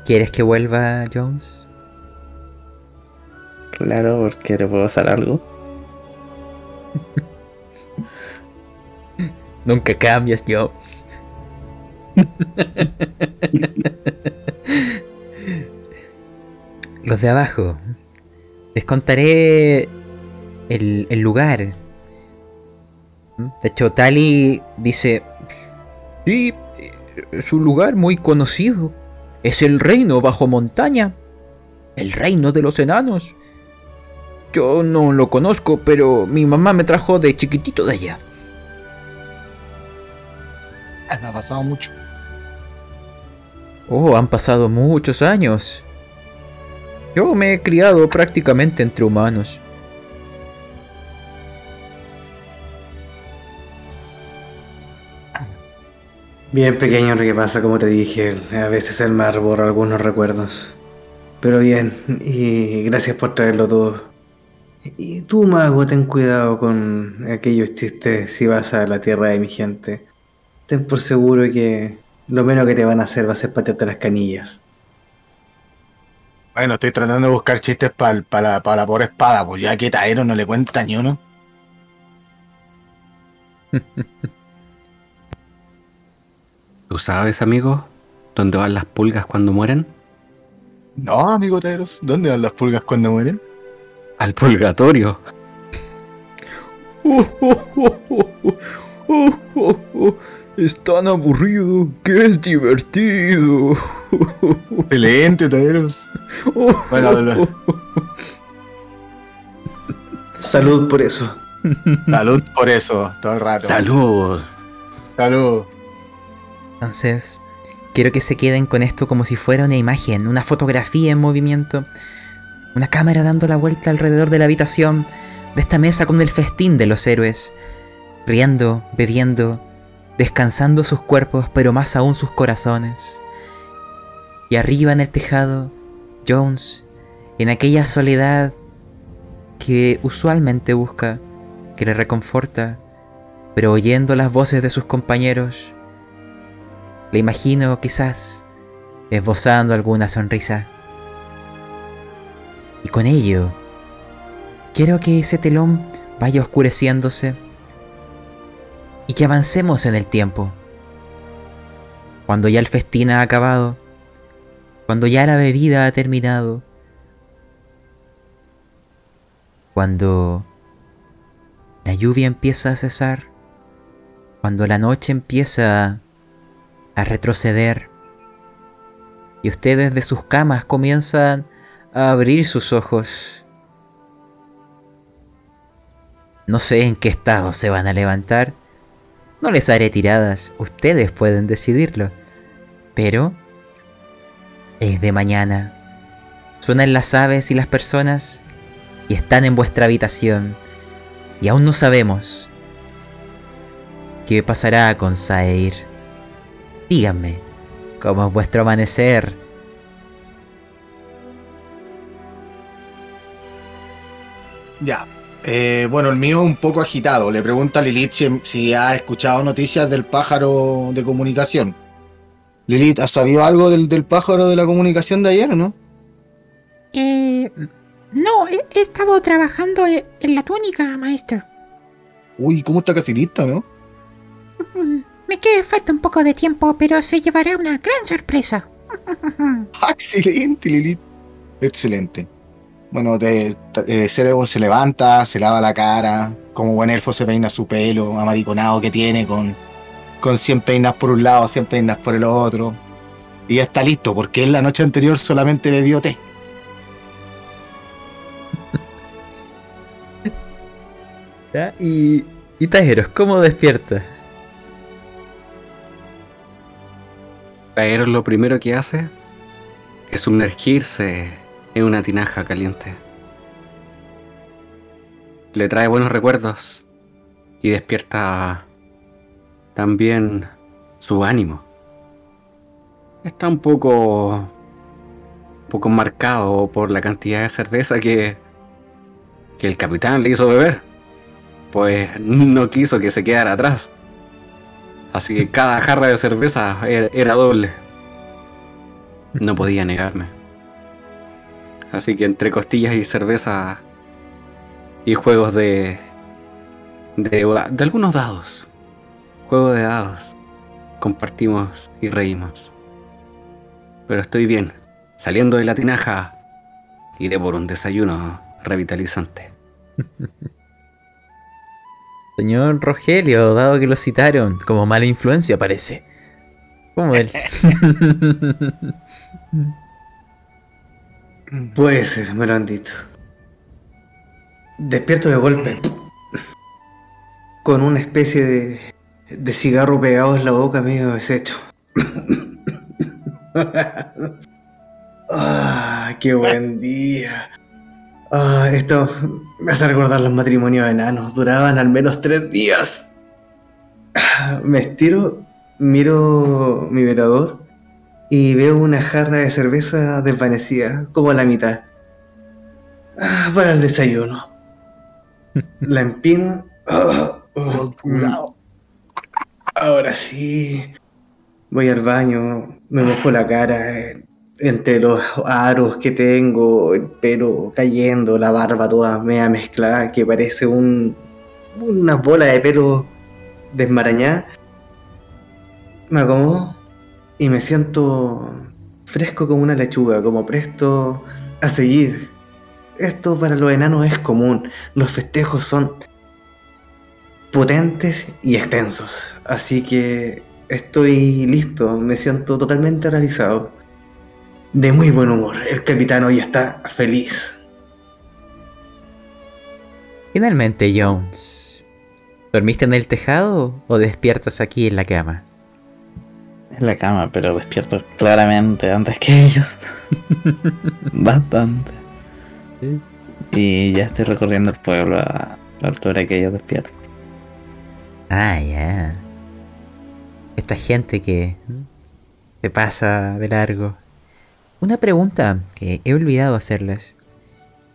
¿quieres que vuelva, Jones? Claro, porque le puedo hacer algo. Nunca cambias, Jones. Los de abajo. Les contaré el, el lugar. De hecho, Tali dice... Sí, es un lugar muy conocido. Es el reino bajo montaña. El reino de los enanos. Yo no lo conozco, pero mi mamá me trajo de chiquitito de allá. Me ha pasado mucho. Oh, han pasado muchos años. Yo me he criado prácticamente entre humanos. Bien pequeño lo que pasa, como te dije, a veces el mar borra algunos recuerdos. Pero bien, y gracias por traerlo todo. Y tú, mago, ten cuidado con aquellos chistes si vas a la tierra de mi gente. Ten por seguro que lo menos que te van a hacer va a ser patearte las canillas. Bueno, estoy tratando de buscar chistes para la, pa la pobre espada, pues ya que Taero no le cuenta ni uno. ¿Tú sabes, amigo, dónde van las pulgas cuando mueren? No, amigo Taeros, ¿dónde van las pulgas cuando mueren? Al purgatorio. Es tan aburrido que es divertido. Excelente, Taeros. Oh, Bueno. Salud por eso. Salud por eso, todo el rato. ¡Salud! Salud. Entonces, quiero que se queden con esto como si fuera una imagen, una fotografía en movimiento. Una cámara dando la vuelta alrededor de la habitación de esta mesa con el festín de los héroes. Riendo, bebiendo, descansando sus cuerpos, pero más aún sus corazones. Y arriba en el tejado, Jones, en aquella soledad que usualmente busca, que le reconforta, pero oyendo las voces de sus compañeros, le imagino quizás esbozando alguna sonrisa. Y con ello, quiero que ese telón vaya oscureciéndose y que avancemos en el tiempo. Cuando ya el festín ha acabado, cuando ya la bebida ha terminado, cuando la lluvia empieza a cesar, cuando la noche empieza a retroceder y ustedes de sus camas comienzan a abrir sus ojos. No sé en qué estado se van a levantar. No les haré tiradas, ustedes pueden decidirlo. Pero es de mañana. Suenan las aves y las personas y están en vuestra habitación. Y aún no sabemos qué pasará con Saeir. Díganme, ¿cómo es vuestro amanecer? Ya. Eh, bueno, el mío es un poco agitado. Le pregunto a Lilith si, si ha escuchado noticias del pájaro de comunicación. Lilith, ¿has sabido algo del, del pájaro de la comunicación de ayer o no? Eh, No, he, he estado trabajando en, en la túnica, maestro. Uy, ¿cómo está casi lista, no? Mm, Me queda falta un poco de tiempo, pero se llevará una gran sorpresa. Excelente, Lilith. Excelente. Bueno, te, te- Cerebon se levanta, se lava la cara, como buen elfo se peina su pelo amariconado que tiene con, con 100 peinas por un lado, 100 peinas por el otro. Y ya está listo, porque él la noche anterior solamente bebió té. ¿Ya? Y, y Taeros, ¿cómo despierta? Pero lo primero que hace es sumergirse en una tinaja caliente. Le trae buenos recuerdos y despierta también su ánimo. Está un poco un poco marcado por la cantidad de cerveza que que el capitán le hizo beber. Pues no quiso que se quedara atrás. Así que cada jarra de cerveza era, era doble. No podía negarme. Así que entre costillas y cerveza y juegos de, de de algunos dados, juego de dados, compartimos y reímos. Pero estoy bien. Saliendo de la tinaja, iré por un desayuno revitalizante. Señor Rogelio, dado que lo citaron, como mala influencia parece. Como él. Puede ser, me lo han dicho. Despierto de golpe. Con una especie de, de cigarro pegado en la boca medio deshecho. ah, qué buen día. Ah, esto me hace recordar los matrimonios enanos. Duraban al menos tres días. Ah, Me estiro, miro mi velador y veo una jarra de cerveza desvanecida, como a la mitad. Ah, para el desayuno. La empino. Ah, ah, mm. Ahora sí. Voy al baño, me mojo la cara eh, entre los aros que tengo, el pelo cayendo, la barba toda media mezclada, que parece un, una bola de pelo desmarañada. Me acomodo y me siento fresco como una lechuga, como presto a seguir. Esto para los enanos es común. Los festejos son potentes y extensos. Así que estoy listo, me siento totalmente realizado. De muy buen humor, el capitán hoy está feliz. Finalmente, Jones. ¿Dormiste en el tejado o despiertas aquí en la cama? En la cama, pero despierto claramente antes que ellos. Bastante. Y ya estoy recorriendo el pueblo a la altura que ellos despiertan. Ah, ya. Esta gente que se pasa de largo. Una pregunta que he olvidado hacerles.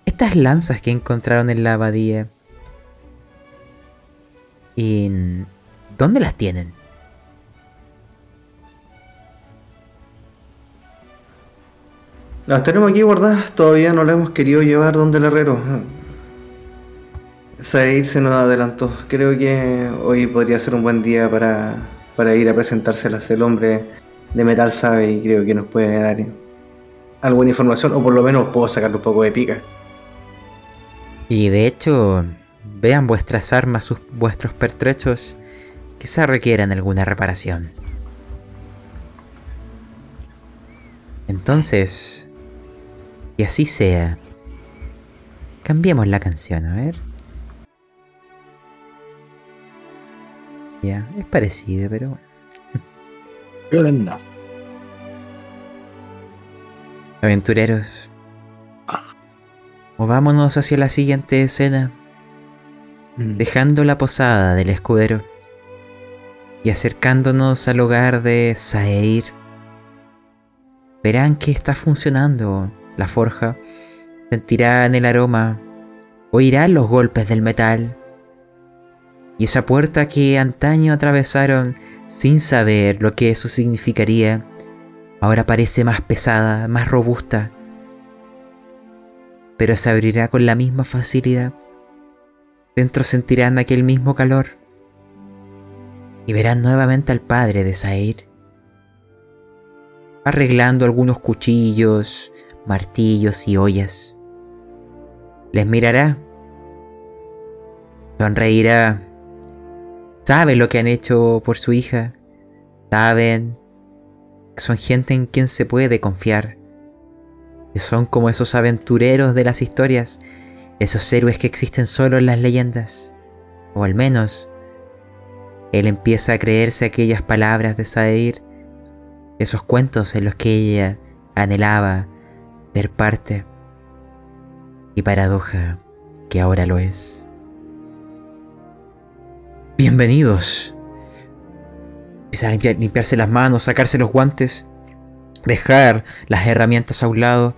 Estas lanzas que encontraron en la abadía. ¿Y dónde las tienen? Las tenemos aquí guardadas, todavía no las hemos querido llevar donde el herrero. Said se nos adelantó. Creo que hoy podría ser un buen día para, para ir a presentárselas. El hombre de metal sabe y creo que nos puede dar alguna información, o por lo menos puedo sacarle un poco de pica. Y de hecho, vean vuestras armas, sus, vuestros pertrechos, quizá requieran alguna reparación. Entonces, y así sea, cambiemos la canción, a ver. Ya, es parecida, pero bueno. Aventureros, movámonos hacia la siguiente escena, dejando la posada del escudero y acercándonos al hogar de Saeir. Verán que está funcionando la forja, sentirán el aroma, oirán los golpes del metal. Y esa puerta que antaño atravesaron sin saber lo que eso significaría, ahora parece más pesada, más robusta. pero se abrirá con la misma facilidad. Dentro sentirán aquel mismo calor y verán nuevamente al padre de Sair arreglando algunos cuchillos, martillos y ollas. Les mirará, sonreirá, sabe lo que han hecho por su hija, saben que son gente en quien se puede confiar, que son como esos aventureros de las historias, esos héroes que existen solo en las leyendas, o al menos él empieza a creerse aquellas palabras de Sair, esos cuentos en los que ella anhelaba ser parte. Y paradoja que ahora lo es. Bienvenidos. Empieza a limpiar- limpiarse las manos, sacarse los guantes, dejar las herramientas a un lado.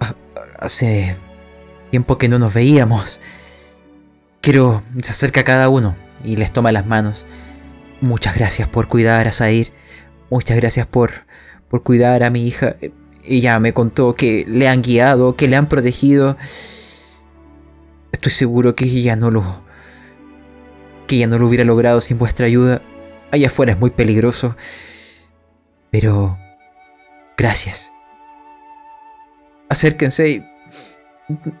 Ah, Hace tiempo que no nos veíamos. Quiero se acerca a cada uno y les toma las manos. Muchas gracias por cuidar a Zair. Muchas gracias por, por cuidar a mi hija. Ella me contó que le han guiado, que le han protegido. Estoy seguro que ella no lo. que ella no lo hubiera logrado sin vuestra ayuda. Allá afuera es muy peligroso. Pero. gracias. Acérquense y.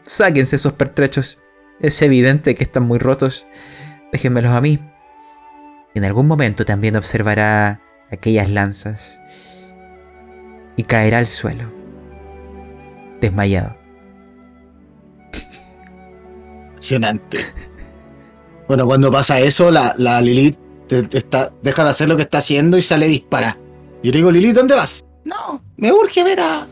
sáquense esos pertrechos. Es evidente que están muy rotos. Déjenmelos a mí. En algún momento también observará aquellas lanzas y caerá al suelo, desmayado. Impresionante. Bueno, cuando pasa eso, la, la Lilith te- te está, deja de hacer lo que está haciendo y sale a disparar. Y yo le digo, Lilith, ¿dónde vas? No, me urge ver a.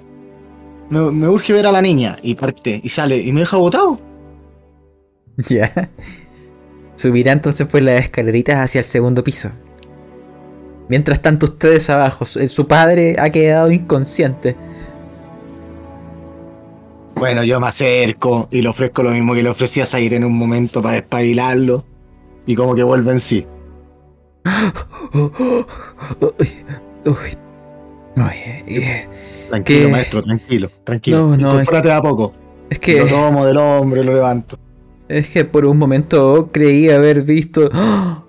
Me, me urge ver a la niña. Y parte, y sale, y me deja botado. Ya. Subirá entonces por las escaleritas hacia el segundo piso. Mientras tanto ustedes abajo, su su padre ha quedado inconsciente. Bueno, yo me acerco y le ofrezco lo mismo que le ofrecí a Zaire en un momento para despabilarlo. Y como que vuelve en sí. Uy, eh, Tranquilo, maestro, tranquilo, tranquilo. No, no, a poco. Es Lo que, tomo del hombre, lo levanto. es que por un momento creí haber visto...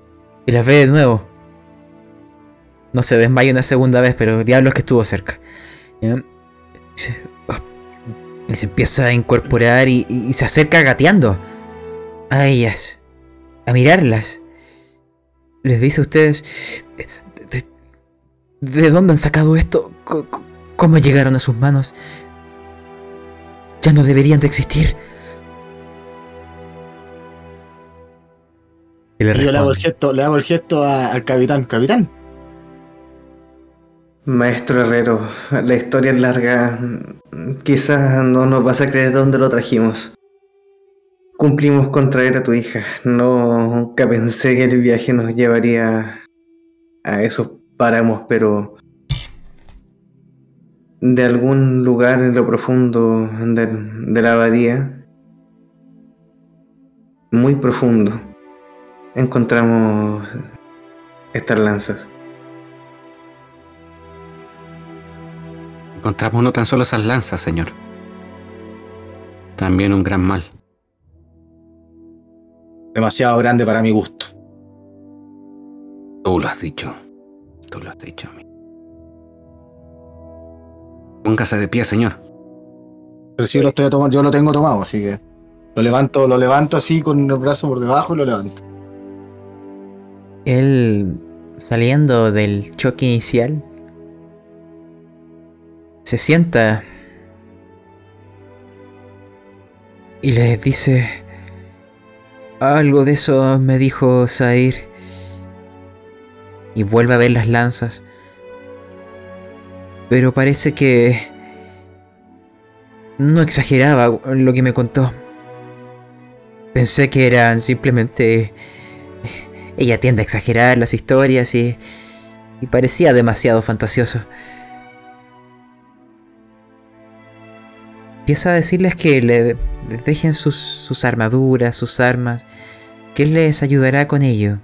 Y la ve de nuevo. No se desmaya una segunda vez, pero diablos que estuvo cerca. Ah, Y se empieza a incorporar y, y- y se acerca gateando a ellas, a mirarlas. Les dice a ustedes, ¿de, de- de dónde han sacado esto? ¿Cómo llegaron a sus manos? Ya no deberían de existir. Y le yo le hago el gesto, le hago el gesto a- al capitán. Capitán, Maestro Herrero, la historia es larga. Quizás no nos vas a creer de dónde lo trajimos. Cumplimos con traer a tu hija. Nunca pensé que el viaje nos llevaría a esos páramos, pero de algún lugar en lo profundo de, de la abadía, muy profundo, encontramos estas lanzas. Encontramos no tan solo esas lanzas, señor. También un gran mal. demasiado grande para mi gusto. Tú lo has dicho. Tú lo has dicho. Póngase de pie, señor. Pero sí, yo lo, estoy tomando, yo lo tengo tomado, así que lo levanto, lo levanto así con el brazo por debajo y lo levanto. Él, saliendo del choque inicial, se sienta y le dice, algo de eso me dijo Zair. Y vuelve a ver las lanzas. Pero parece que no exageraba lo que me contó. Pensé que eran simplemente ella tiende a exagerar las historias y, y parecía demasiado fantasioso. Empieza a decirles que le, dejen sus, sus armaduras, sus armas, que él les ayudará con ello.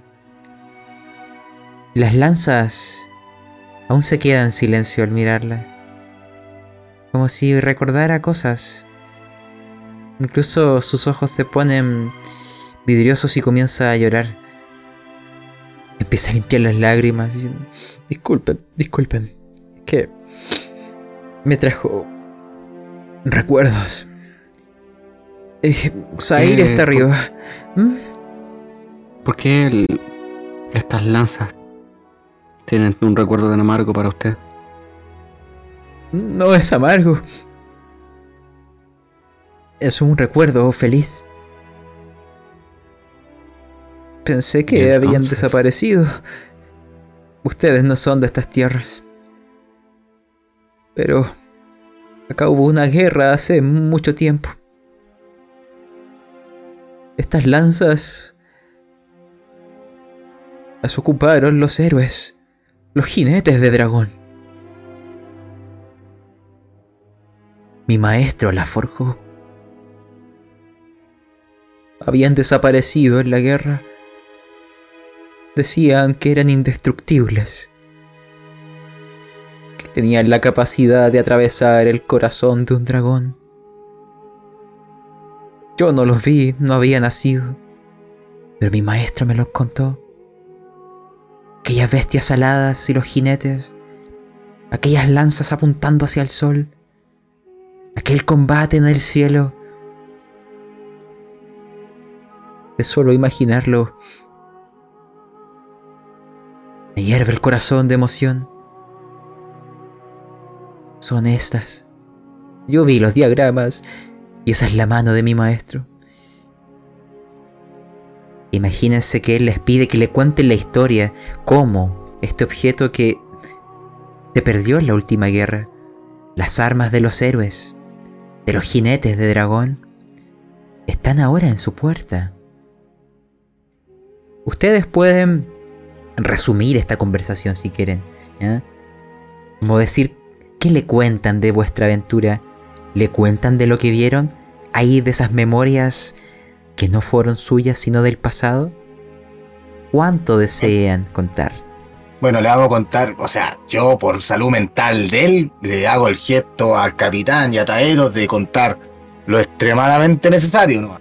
Las lanzas aún se quedan en silencio al mirarlas, como si recordara cosas Incluso sus ojos se ponen vidriosos y comienza a llorar. Empieza a limpiar las lágrimas. disculpen, disculpen. Es que me trajo recuerdos. Eh, Eh, está arriba. ¿Mm? ¿Por qué el- estas lanzas tienen un recuerdo tan amargo para usted? No es amargo. Es un recuerdo feliz. Pensé que habían desaparecido. Ustedes no son de estas tierras. Pero acá una guerra hace mucho tiempo. Estas lanzas las ocuparon los héroes, los jinetes de dragón. Mi maestro la forjó. Habían desaparecido en la guerra. Decían que eran indestructibles. Tenían la capacidad de atravesar el corazón de un dragón. Yo no los vi, no había nacido. Pero mi maestro me los contó. Aquellas bestias aladas y los jinetes. Aquellas lanzas apuntando hacia el sol. Aquel combate en el cielo. De solo imaginarlo. Me hierve el corazón de emoción. Son estas. Yo vi los diagramas y esa es la mano de mi maestro. Imagínense que él les pide que le cuenten la historia, cómo este objeto que se perdió en la última guerra, las armas de los héroes, de los jinetes de dragón, están ahora en su puerta. Ustedes pueden resumir esta conversación si quieren. Como decir, ¿qué le cuentan de vuestra aventura? ¿Le cuentan de lo que vieron? ¿Ahí de esas memorias que no fueron suyas sino del pasado? ¿Cuánto desean contar? Bueno, le hago contar, o sea, yo por salud mental de él, le hago el gesto al capitán y a Taeros de contar lo extremadamente necesario, ¿no?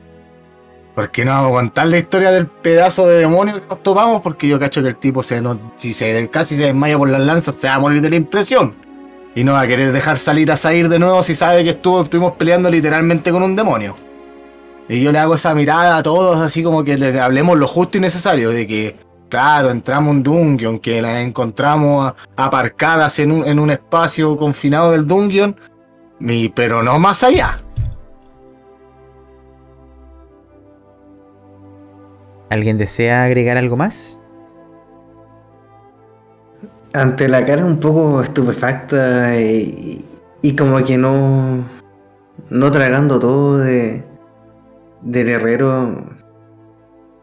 Porque no vamos a contar la historia del pedazo de demonio que nos topamos, porque yo cacho que el tipo se nos, si se casi se desmaya por las lanzas, se va a morir de la impresión. Y no va a querer dejar salir a Zair de nuevo si sabe que estuvo, estuvimos peleando literalmente con un demonio. Y yo le hago esa mirada a todos, así como que le hablemos lo justo y necesario, de que, claro, entramos un dungeon, que las encontramos aparcadas en un, en un espacio confinado del dungeon, y- pero no más allá. ¿Alguien desea agregar algo más? Ante la cara un poco estupefacta y, y como que no, no tragando todo de, del herrero,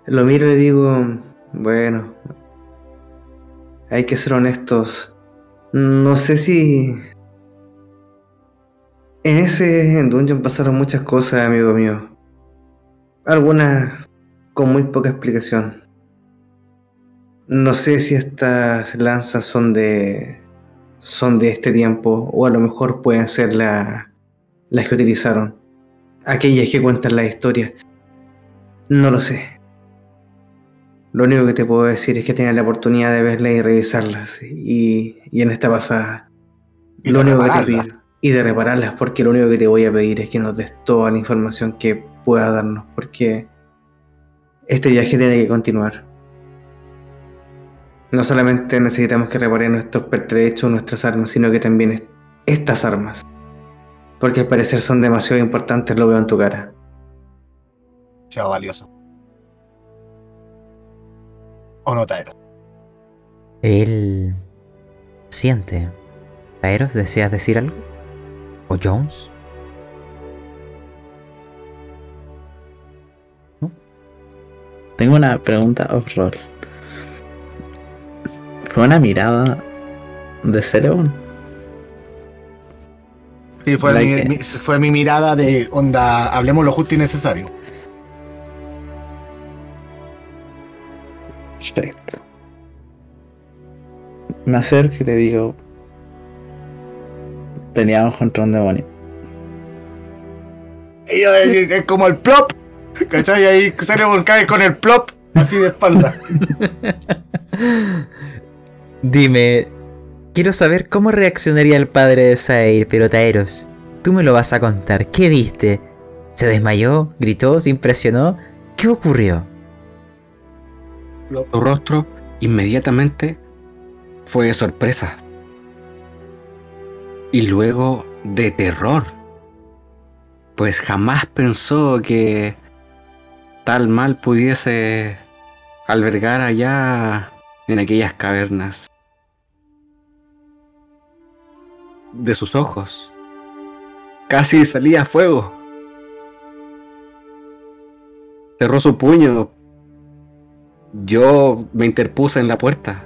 lo miro y digo, bueno, hay que ser honestos. No sé si... En ese dungeon pasaron muchas cosas, amigo mío. Algunas con muy poca explicación. No sé si estas lanzas son de. son de este tiempo. O a lo mejor pueden ser la- las que utilizaron. Aquellas que cuentan la historia. No lo sé. Lo único que te puedo decir es que tenía la oportunidad de verlas y revisarlas. Y, y en esta pasada. Y lo único que te pido. Y de repararlas, porque lo único que te voy a pedir es que nos des toda la información que pueda darnos. Porque este viaje tiene que continuar. No solamente necesitamos que reparen nuestros pertrechos, nuestras armas, sino que también est- estas armas. Porque al parecer son demasiado importantes, lo veo en tu cara. Sea valioso. ¿O no, Taeros? Él siente. ¿Aeros, deseas decir algo? ¿O Jones? Tengo una pregunta off-roll. ¿Fue una mirada de Cerebon? Sí, fue, Like mi, it. mi- fue mi mirada de onda, hablemos lo justo y necesario. Perfecto. Me acerco y le digo. Peleamos contra un demonio. Y yo, es, es como el plop. ¿Cachai? Y ahí Celeborn cae con el plop, así de espalda. Dime, quiero saber cómo reaccionaría el padre de Sair, pero Taeros, tú me lo vas a contar. ¿Qué viste? ¿Se desmayó? ¿Gritó? ¿Se impresionó? ¿Qué ocurrió? Su rostro inmediatamente fue de sorpresa. Y luego de terror. Pues jamás pensó que tal mal pudiese albergar allá en aquellas cavernas. De sus ojos. Casi salía fuego. Cerró su puño. Yo me interpuse en la puerta.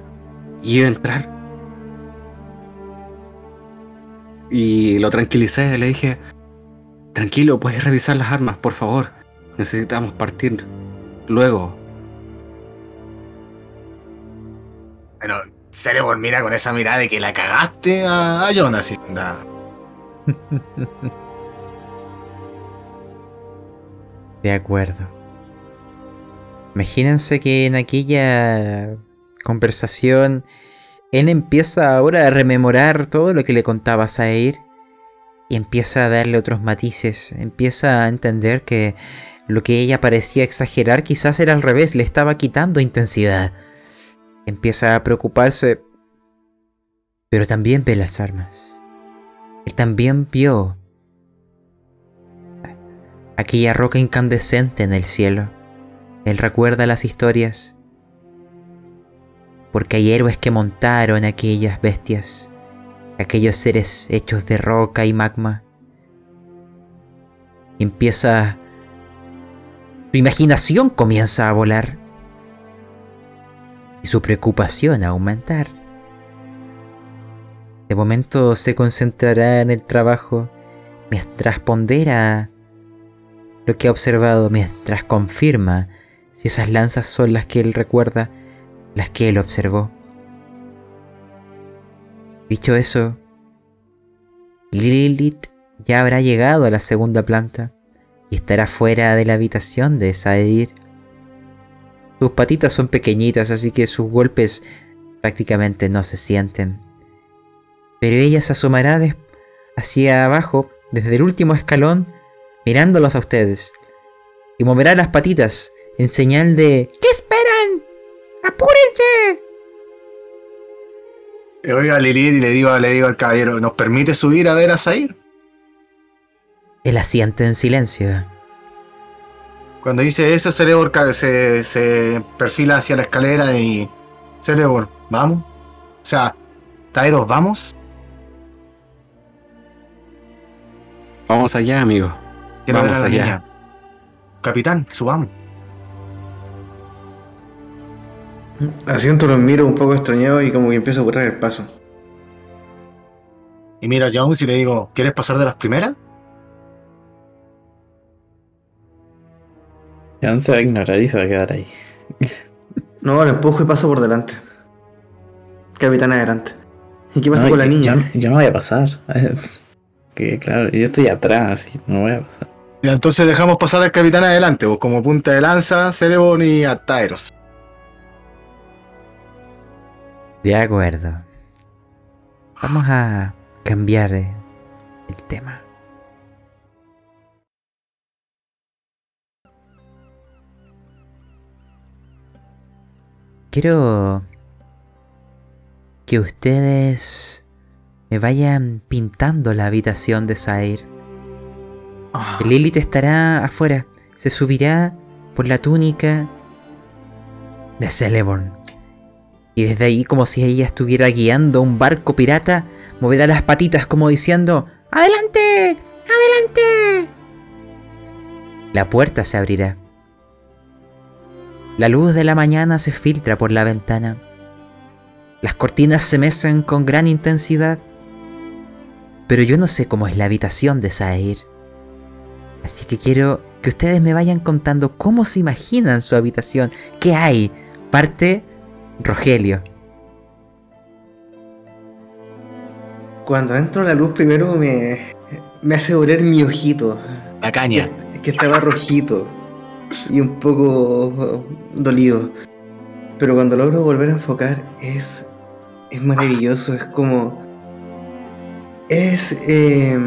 Y iba a entrar. Y lo tranquilicé, le dije, tranquilo, puedes revisar las armas, por favor. Necesitamos partir luego. Pero Celeborn mira con esa mirada de que la cagaste a, a. De acuerdo. Imagínense que en aquella conversación él empieza ahora a rememorar todo lo que le contaba Sair y empieza a darle otros matices, empieza a entender que lo que ella parecía exagerar quizás era al revés, le estaba quitando intensidad. Empieza a preocuparse, pero también ve las armas. Él también vio aquella roca incandescente en el cielo. Él recuerda las historias porque hay héroes que montaron aquellas bestias, aquellos seres hechos de roca y magma. Empieza... Su imaginación comienza a volar. Y su preocupación a aumentar. De momento se concentrará en el trabajo mientras pondera lo que ha observado, mientras confirma si esas lanzas son las que él recuerda las que él observó. Dicho eso, Lilith ya habrá llegado a la segunda planta y estará fuera de la habitación de Saedir. Sus patitas son pequeñitas, así que sus golpes prácticamente no se sienten. Pero ella se asomará hacia abajo, desde el último escalón, mirándolos a ustedes, y moverá las patitas en señal de ¿Qué esperan? ¡Apúrense! Le oigo a Lilith y le digo, le digo al caballero, ¿nos permite subir a ver a Zair? Él asiente en silencio. Cuando dice eso, Celeborn ca- se, se perfila hacia la escalera y... Celeborn, ¿vamos? O sea, Tyros, ¿vamos? Vamos allá, amigo. Quiero ver a Vamos la allá. niña. Capitán, subamos. Asiento los miro un poco extrañado y como que empiezo a correr el paso. Y miro a Jones y le digo, ¿quieres pasar de las primeras? Jan se va a ignorar y se va a quedar ahí. No, lo empujo y paso por delante. Capitán adelante. ¿Y qué pasa No, con la niña? Yo, yo no voy a pasar. Que claro, yo estoy atrás, así, no voy a pasar. Y entonces dejamos pasar al capitán adelante, pues, como punta de lanza, Celeborn y a Tyros. De acuerdo. Vamos a cambiar eh, el tema. Quiero que ustedes me vayan pintando la habitación de Zair. Lilith estará afuera, se subirá por la túnica de Celeborn. Y desde ahí, como si ella estuviera guiando un barco pirata, moverá las patitas como diciendo, ¡Adelante! ¡Adelante! la puerta se abrirá. La luz de la mañana se filtra por la ventana. Las cortinas se mecen con gran intensidad. Pero yo no sé cómo es la habitación de Sair. Así que quiero que ustedes me vayan contando cómo se imaginan su habitación. ¿Qué hay? Parte Rogelio. Cuando entro a la luz primero me, me hace doler mi ojito. La caña. Que, que estaba rojito y un poco uh, dolido. Pero cuando logro volver a enfocar es, es maravilloso, es como... Es... eh,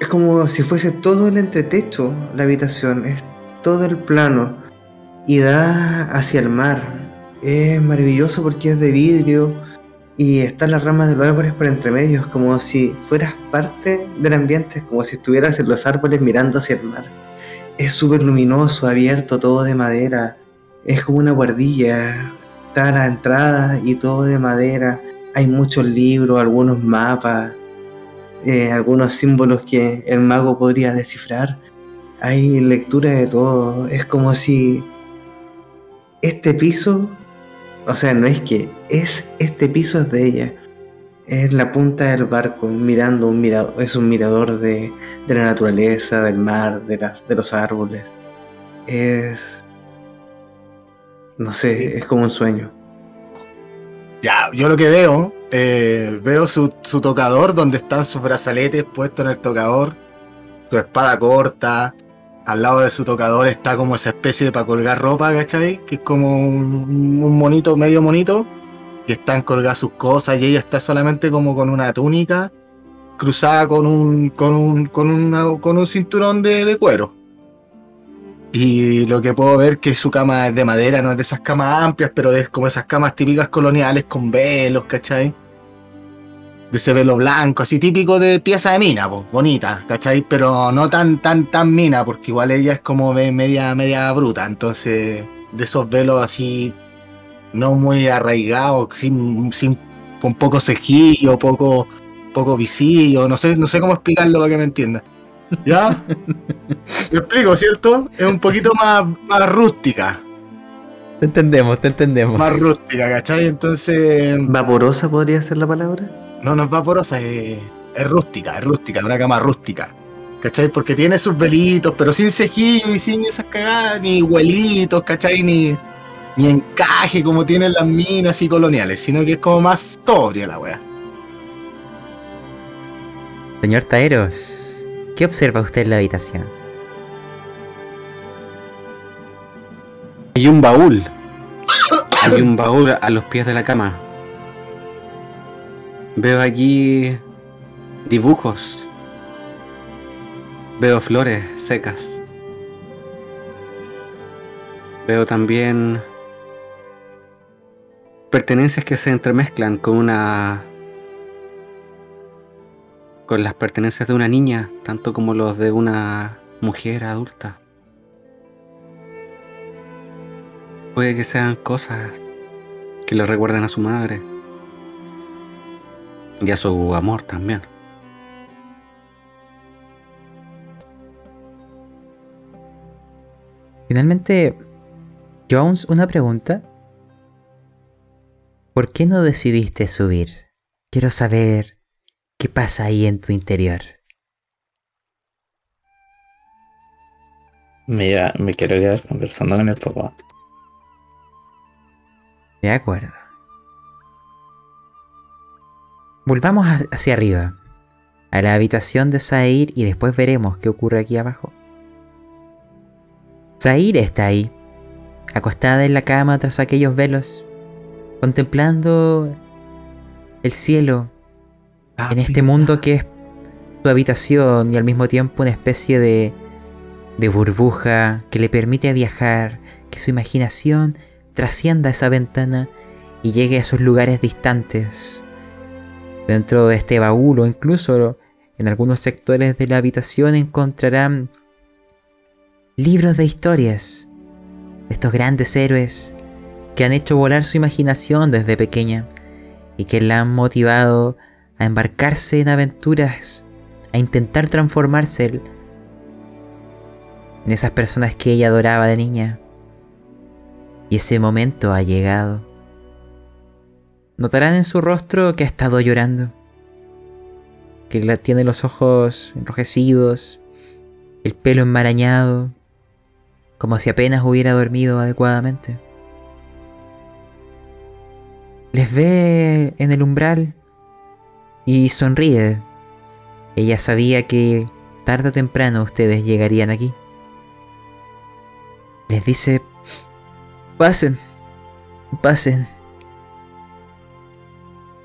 es como si fuese todo el entretecho, la habitación, es todo el plano y da hacia el mar. Es maravilloso porque es de vidrio y están las ramas de los árboles por entre medios, como si fueras parte del ambiente, como si estuvieras en los árboles mirando hacia el mar. Es súper luminoso, abierto, todo de madera. Es como una guardilla. Está a la entrada y todo de madera. Hay muchos libros, algunos mapas, eh, algunos símbolos que el mago podría descifrar. Hay lectura de todo. Es como si este piso, o sea, no es que, es este piso es de ella. Es la punta del barco, mirando un mirador, es un mirador de, de la naturaleza, del mar, de, las, de los árboles. Es. No sé, es como un sueño. Ya, yo lo que veo, eh, veo su, su tocador donde están sus brazaletes puestos en el tocador, su espada corta, al lado de su tocador está como esa especie de para colgar ropa, ¿cachai? Que es como un, un monito, medio monito, y están colgadas sus cosas y ella está solamente como con una túnica cruzada con un, con un, con un cinturón de, cuero. Y lo que puedo ver que su cama es de madera, no es de esas camas amplias, pero es como esas camas típicas coloniales con velos, ¿cachai? De ese velo blanco, así típico de pieza de mina, pues, bonita, ¿cachai? Pero no tan, tan, tan mina, porque igual ella es como media, media bruta, entonces, de esos velos así, no muy arraigados, sin, sin, con poco cejillo, poco, poco visillo, no sé, no sé cómo explicarlo para que me entienda. ¿Ya? ¿Me explico, cierto? Es un poquito más, más rústica, Te entendemos, te entendemos. más rústica, ¿cachai? Entonces, ¿Vaporosa podría ser la palabra? no, no es vaporosa, es, es rústica, es rústica, una cama rústica. ¿Cachai? Porque tiene sus velitos, pero sin cejillo y sin esas cagadas, ni huelitos, ¿cachai? Ni, ni encaje como tienen las minas y coloniales, sino que es como más sobria la wea. Señor Taeros, ¿qué observa usted en la habitación? Hay un baúl. Hay un baúl a los pies de la cama. Veo allí dibujos. Veo flores secas. Veo también pertenencias que se entremezclan con una con las pertenencias de una niña, tanto como los de una mujer adulta. Puede que sean cosas que le recuerden a su madre. Y a su amor también. Finalmente, Jones, una pregunta. ¿Por qué no decidiste subir? Quiero saber qué pasa ahí en tu interior. Mira, me quiero quedar conversando con el papá. De acuerdo. Volvamos ha- hacia arriba, a la habitación de Zair y después veremos qué ocurre aquí abajo. Zair está ahí, acostada en la cama tras aquellos velos, contemplando el cielo en este mundo que es su habitación y al mismo tiempo una especie de, de burbuja que le permite viajar, que su imaginación trascienda esa ventana y llegue a esos lugares distantes. Dentro de este baúl o incluso en algunos sectores de la habitación encontrarán libros de historias de estos grandes héroes que han hecho volar su imaginación desde pequeña y que la han motivado a embarcarse en aventuras, a intentar transformarse en esas personas que ella adoraba de niña. Y ese momento ha llegado. Notarán en su rostro que ha estado llorando, que tiene los ojos enrojecidos, el pelo enmarañado, como si apenas hubiera dormido adecuadamente. Les ve en el umbral y sonríe. Ella sabía que tarde o temprano ustedes llegarían aquí. Les dice, pasen, pasen.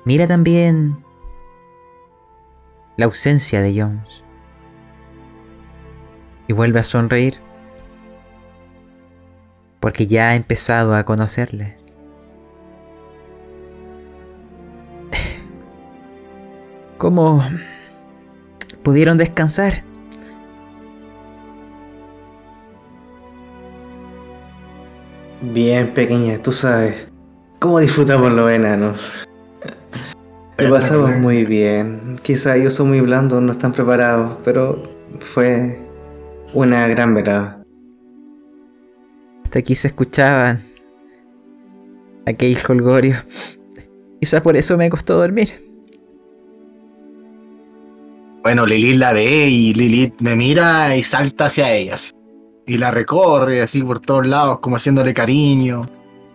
Mira también la ausencia de Jones. Y vuelve a sonreír. Porque ya ha empezado a conocerle. ¿Cómo pudieron descansar? Bien, pequeña, tú sabes. ¿Cómo disfrutamos los enanos? Lo pasamos muy bien. Quizá ellos son muy blandos, no están preparados, pero fue una gran velada. Hasta aquí se escuchaban aquel holgorio. Quizá por eso me costó dormir. Bueno, Lilith la ve y Lilith me mira y salta hacia ellas. Y la recorre así por todos lados, como haciéndole cariño.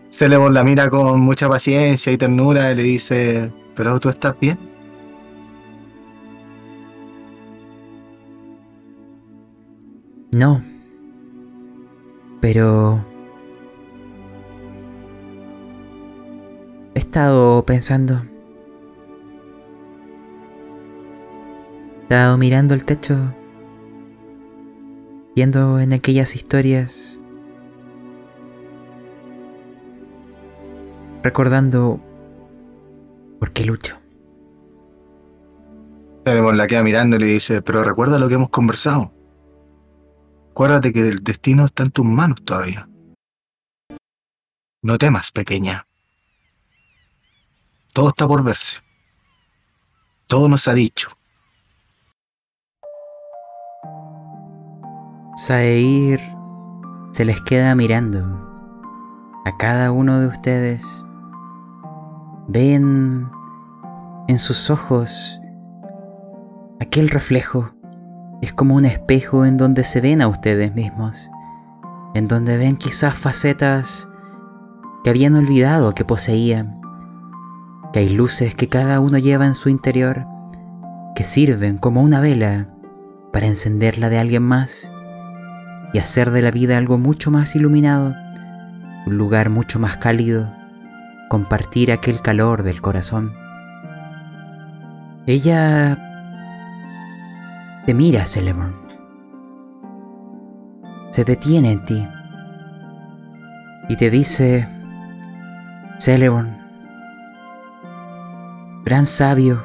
Celebon la mira con mucha paciencia y ternura y le dice, ¿pero tú estás bien? No. Pero... He estado pensando... estado mirando el techo, viendo en aquellas historias, recordando por qué lucho. Celebon la queda mirando y le dice, pero recuerda lo que hemos conversado. Acuérdate que el destino está en tus manos todavía. No temas, pequeña. Todo está por verse. Todo nos ha dicho. Saeir se les queda mirando a cada uno de ustedes. Ven en sus ojos aquel reflejo. Es como un espejo en donde se ven a ustedes mismos. En donde ven quizás facetas que habían olvidado que poseían. Que hay luces que cada uno lleva en su interior que sirven como una vela para encenderla de alguien más y hacer de la vida algo mucho más iluminado, un lugar mucho más cálido, compartir aquel calor del corazón. Ella te mira, Celeborn. Se detiene en ti y te dice, Celeborn, gran sabio,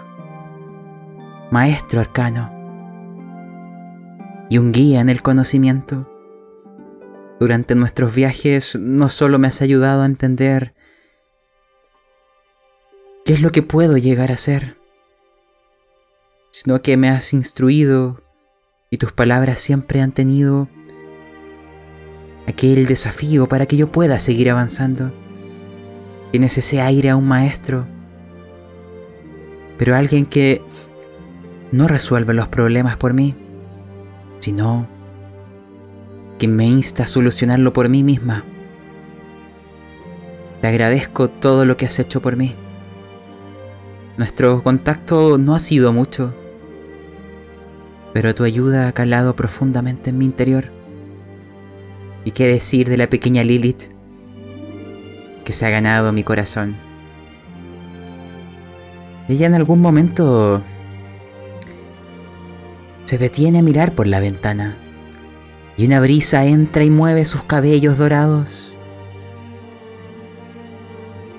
maestro arcano y un guía en el conocimiento. Durante nuestros viajes no solo me has ayudado a entender qué es lo que puedo llegar a ser, sino que me has instruido y tus palabras siempre han tenido aquel desafío para que yo pueda seguir avanzando. Tienes ese aire a un maestro, pero alguien que no resuelve los problemas por mí, sino que me insta a solucionarlo por mí misma. Te agradezco todo lo que has hecho por mí. Nuestro contacto no ha sido mucho, pero tu ayuda ha calado profundamente en mi interior. ¿Y qué decir de la pequeña Lilith que se ha ganado mi corazón? Ella en algún momento se detiene a mirar por la ventana y una brisa entra y mueve sus cabellos dorados.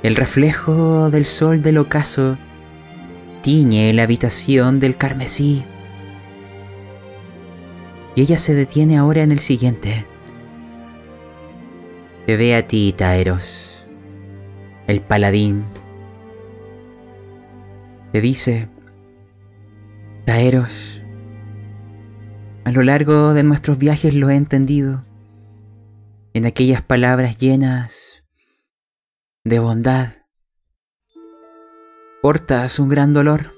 El reflejo del sol del ocaso tiñe la habitación del carmesí. Y ella se detiene ahora en el siguiente. Te ve a ti, Taeros, el paladín. Te dice, Taeros, a lo largo de nuestros viajes lo he entendido, en aquellas palabras llenas de bondad. Portas un gran dolor.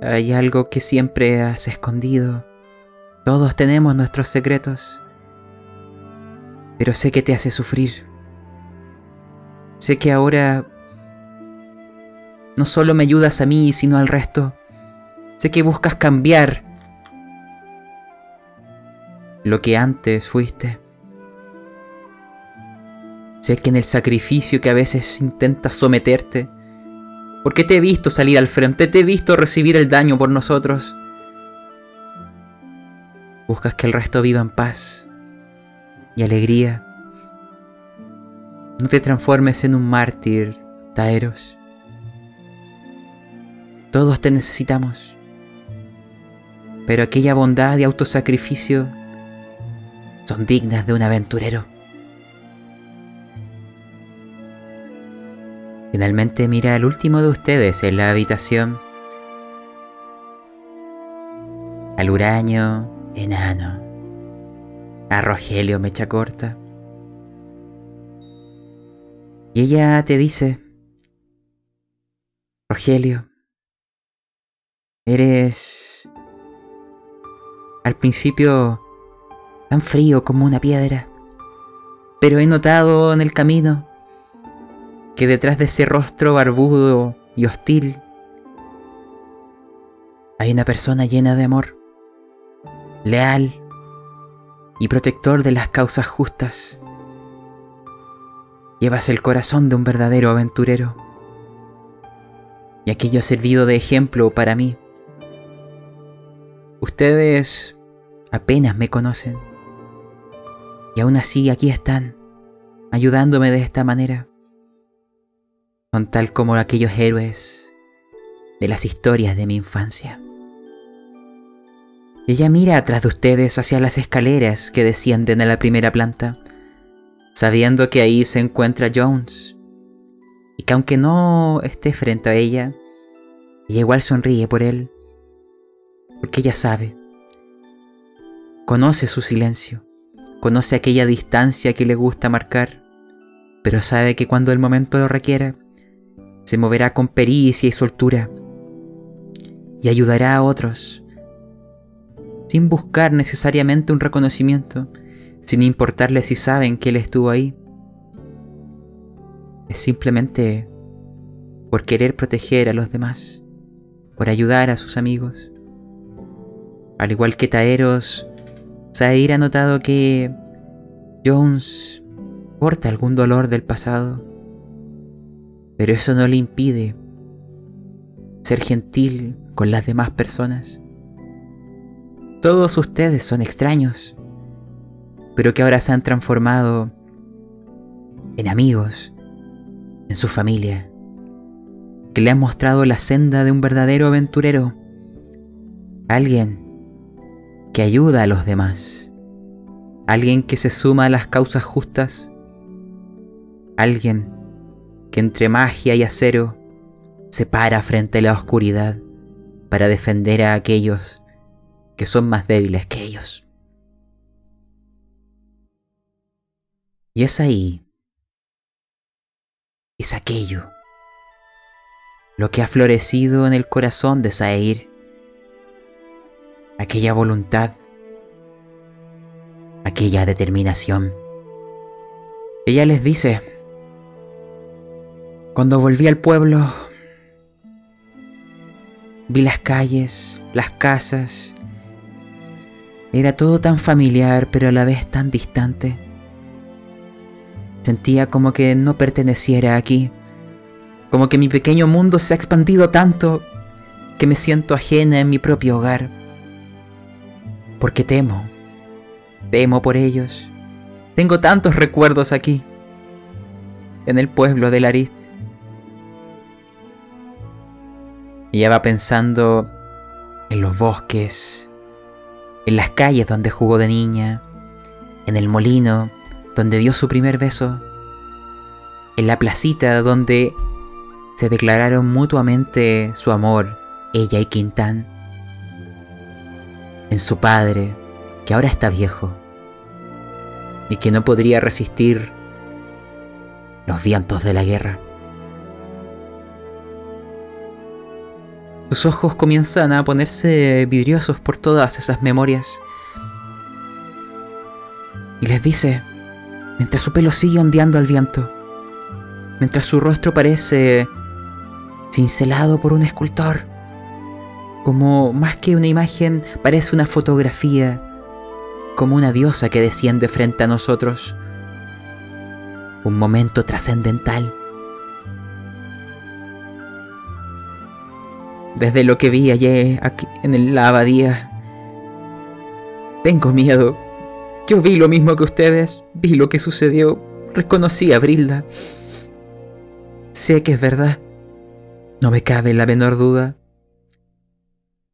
Hay algo que siempre has escondido. Todos tenemos nuestros secretos. Pero sé que te hace sufrir. Sé que ahora no solo me ayudas a mí, sino al resto Sé que buscas cambiar lo que antes fuiste. Sé que en el sacrificio que a veces intentas someterte, porque te he visto salir al frente, te he visto recibir el daño por nosotros. Buscas que el resto viva en paz y alegría. No te transformes en un mártir, Taeros. Todos te necesitamos. Pero aquella bondad y autosacrificio son dignas de un aventurero. Finalmente mira al último de ustedes en la habitación. Al huraño enano. A Rogelio mecha corta. Y ella te dice, Rogelio, eres al principio tan frío como una piedra, pero he notado en el camino que detrás de ese rostro barbudo y hostil hay una persona llena de amor, leal y protector de las causas justas. Llevas el corazón de un verdadero aventurero. Y aquello ha servido de ejemplo para mí. Ustedes apenas me conocen. Y aún así aquí están, ayudándome de esta manera. Son tal como aquellos héroes de las historias de mi infancia. Ella mira atrás de ustedes hacia las escaleras que descienden a la primera planta sabiendo que ahí se encuentra Jones, y que aunque no esté frente a ella, ella igual sonríe por él, porque ella sabe, conoce su silencio, conoce aquella distancia que le gusta marcar, pero sabe que cuando el momento lo requiera, se moverá con pericia y soltura, y ayudará a otros, sin buscar necesariamente un reconocimiento, sin importarle si saben que él estuvo ahí. Es simplemente por querer proteger a los demás, por ayudar a sus amigos. Al igual que Taeros, Zair ha notado que Jones porta algún dolor del pasado, pero eso no le impide ser gentil con las demás personas. Todos ustedes son extraños, pero que ahora se han transformado en amigos, en su familia, que le han mostrado la senda de un verdadero aventurero, alguien que ayuda a los demás, alguien que se suma a las causas justas, alguien que entre magia y acero se para frente a la oscuridad para defender a aquellos que son más débiles que ellos. Y es ahí, es aquello, lo que ha florecido en el corazón de Saeir, aquella voluntad, aquella determinación. Ella les dice, cuando volví al pueblo, vi las calles, las casas, era todo tan familiar pero a la vez tan distante. Sentía como que no perteneciera aquí, como que mi pequeño mundo se ha expandido tanto que me siento ajena en mi propio hogar. Porque temo, temo por ellos. Tengo tantos recuerdos aquí, en el pueblo de Larit. Ella va pensando en los bosques, en las calles donde jugó de niña, en el molino donde dio su primer beso, en la placita donde se declararon mutuamente su amor, ella y Quintán, en su padre, que ahora está viejo y que no podría resistir los vientos de la guerra. Sus ojos comienzan a ponerse vidriosos por todas esas memorias. Y les dice, mientras su pelo sigue ondeando al viento, mientras su rostro parece cincelado por un escultor, Como más que una imagen, parece una fotografía, como una diosa que desciende frente a nosotros. Un momento trascendental. Desde lo que vi ayer aquí en la abadía, tengo miedo. Yo vi lo mismo que ustedes, vi lo que sucedió, reconocí a Brilda. Sé que es verdad, no me cabe la menor duda.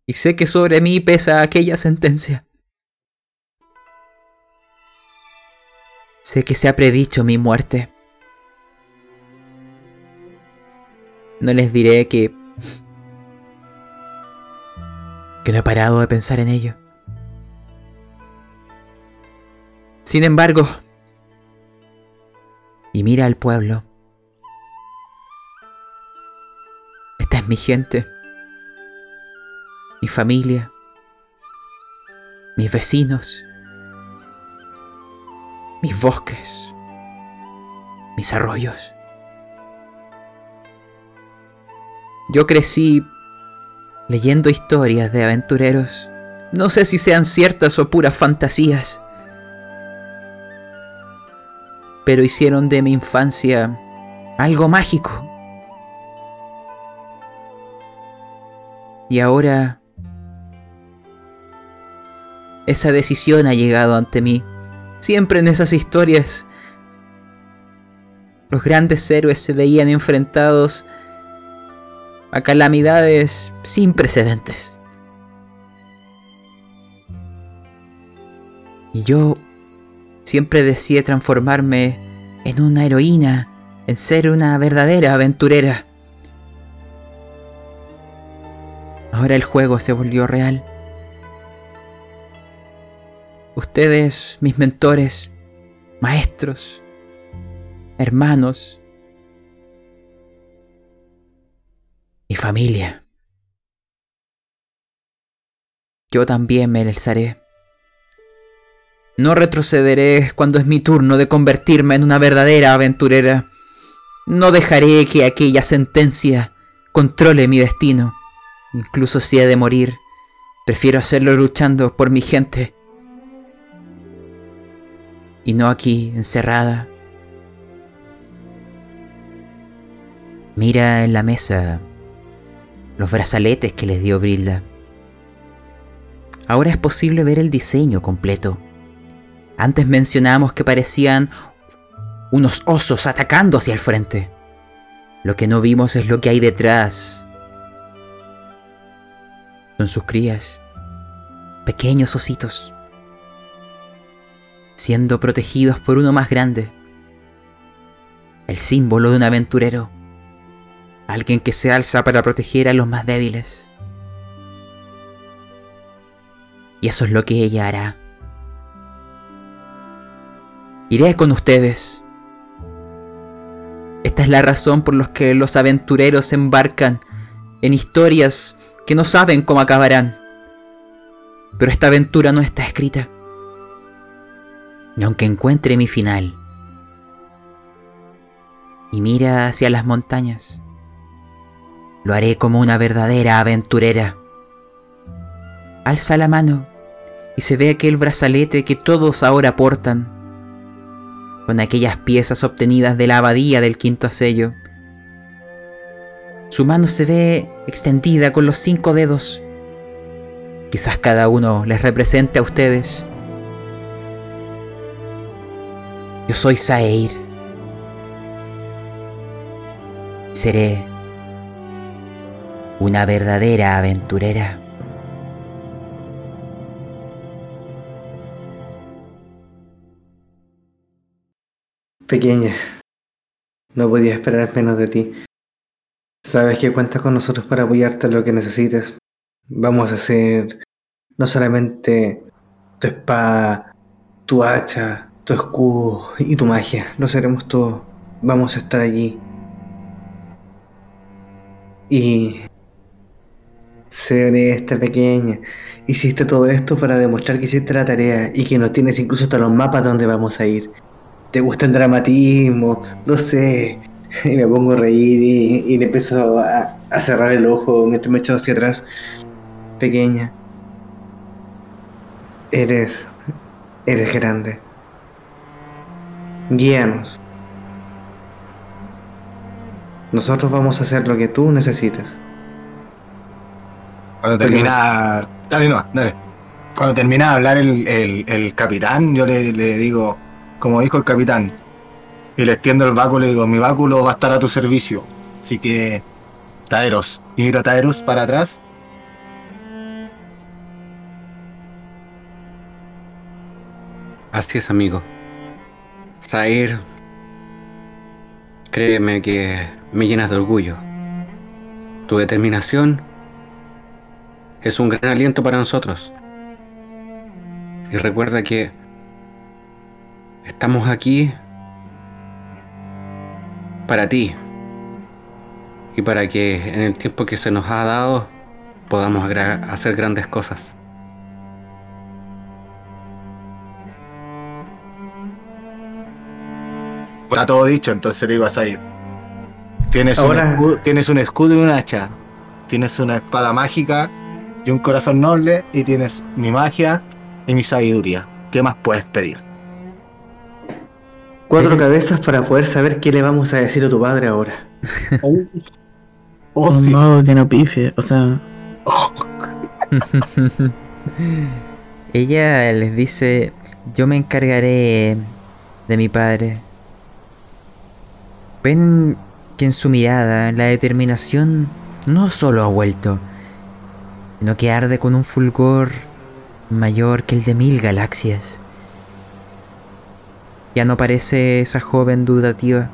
Y sé que sobre mí pesa aquella sentencia. Sé que se ha predicho mi muerte. No les diré que... que no he parado de pensar en ello. Sin embargo, y mira al pueblo. Esta es mi gente, mi familia, mis vecinos, mis bosques, mis arroyos. Yo crecí leyendo historias de aventureros. No sé si sean ciertas o puras fantasías. Pero hicieron de mi infancia algo mágico. Y ahora esa decisión ha llegado ante mí. Siempre en esas historias los grandes héroes se veían enfrentados a calamidades sin precedentes. Y yo siempre deseé transformarme en una heroína, en ser una verdadera aventurera. Ahora el juego se volvió real. Ustedes, mis mentores, maestros, hermanos, mi familia. Yo también me alzaré. No retrocederé cuando es mi turno de convertirme en una verdadera aventurera. No dejaré que aquella sentencia controle mi destino. Incluso si he de morir, prefiero hacerlo luchando por mi gente. Y no aquí, encerrada. Mira en la mesa los brazaletes que les dio Brilda. Ahora es posible ver el diseño completo. Antes mencionamos que parecían unos osos atacando hacia el frente. Lo que no vimos es lo que hay detrás. Son sus crías, pequeños ositos, siendo protegidos por uno más grande. El símbolo de un aventurero. Alguien que se alza para proteger a los más débiles. Y eso es lo que ella hará. Iré con ustedes. Esta es la razón por la que los aventureros se embarcan en historias que no saben cómo acabarán. Pero esta aventura no está escrita. Y aunque encuentre mi final y mira hacia las montañas, lo haré como una verdadera aventurera. Alza la mano y se ve aquel brazalete que todos ahora portan con aquellas piezas obtenidas de la abadía del quinto sello. Su mano se ve extendida con los cinco dedos. Quizás cada uno les represente a ustedes. Yo soy Saeir. Seré una verdadera aventurera. Pequeña, no podía esperar menos de ti. Sabes que cuentas con nosotros para apoyarte en lo que necesites. Vamos a hacer no solamente tu espada, tu hacha, tu escudo y tu magia. Lo seremos todos. Vamos a estar allí. Y... Sé honesta, pequeña. Hiciste todo esto para demostrar que hiciste la tarea y que no tienes incluso hasta los mapas donde vamos a ir te gusta el dramatismo, no sé. Y me pongo a reír y, le empiezo a, cerrar el ojo mientras me echo hacia atrás. pequeña. Eres. Eres grande. Guíanos. Nosotros vamos a hacer lo que tú necesitas. Cuando termina. Dale, no, dale. Cuando termina de hablar el, el- el capitán, yo le, le digo, como dijo el capitán, y le extiendo el báculo y digo, mi báculo va a estar a tu servicio. Así que, Taeros. Y miro a Taeros para atrás. Así es, amigo. Zair, créeme que me llenas de orgullo. Tu determinación es un gran aliento para nosotros. Y recuerda que estamos aquí para ti y para que en el tiempo que se nos ha dado podamos hacer grandes cosas. Está todo dicho, entonces le digo a Zair. Tienes, Ahora- un escudo, tienes un escudo y un hacha. Tienes una espada mágica y un corazón noble. Y tienes mi magia y mi sabiduría. ¿Qué más puedes pedir? Cuatro cabezas para poder saber qué le vamos a decir a tu padre ahora. Oh, un sí. modo que no pifie, o sea, Ella les dice, yo me encargaré de mi padre. Ven que en su mirada la determinación no solo ha vuelto, sino que arde con un fulgor mayor que el de mil galaxias. Ya no parece esa joven dudativa.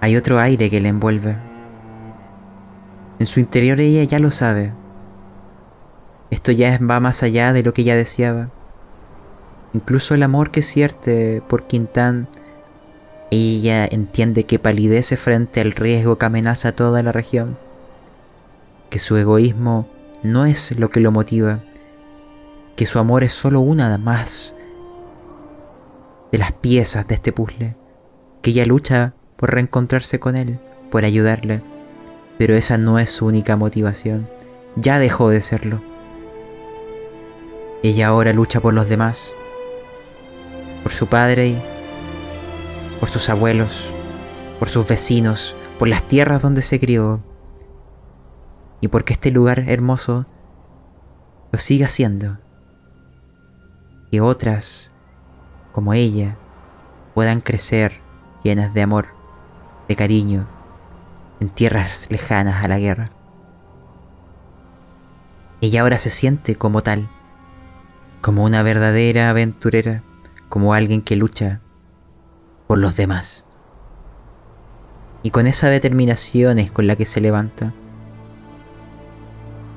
Hay otro aire que le envuelve. En su interior ella ya lo sabe. Esto ya va más allá de lo que ella deseaba. Incluso el amor que siente por Quintán, ella entiende que palidece frente al riesgo que amenaza a toda la región. Que su egoísmo no es lo que lo motiva. Que su amor es solo una más de las piezas de este puzzle. Que ella lucha por reencontrarse con él, por ayudarle. Pero esa no es su única motivación. Ya dejó de serlo. Ella ahora lucha por los demás. Por su padre por sus abuelos, por sus vecinos, por las tierras donde se crió. Y porque este lugar hermoso lo siga siendo. Que otras, como ella, puedan crecer llenas de amor, de cariño, en tierras lejanas a la guerra. Ella ahora se siente como tal, como una verdadera aventurera, como alguien que lucha por los demás. Y con esa determinación es con la que se levanta,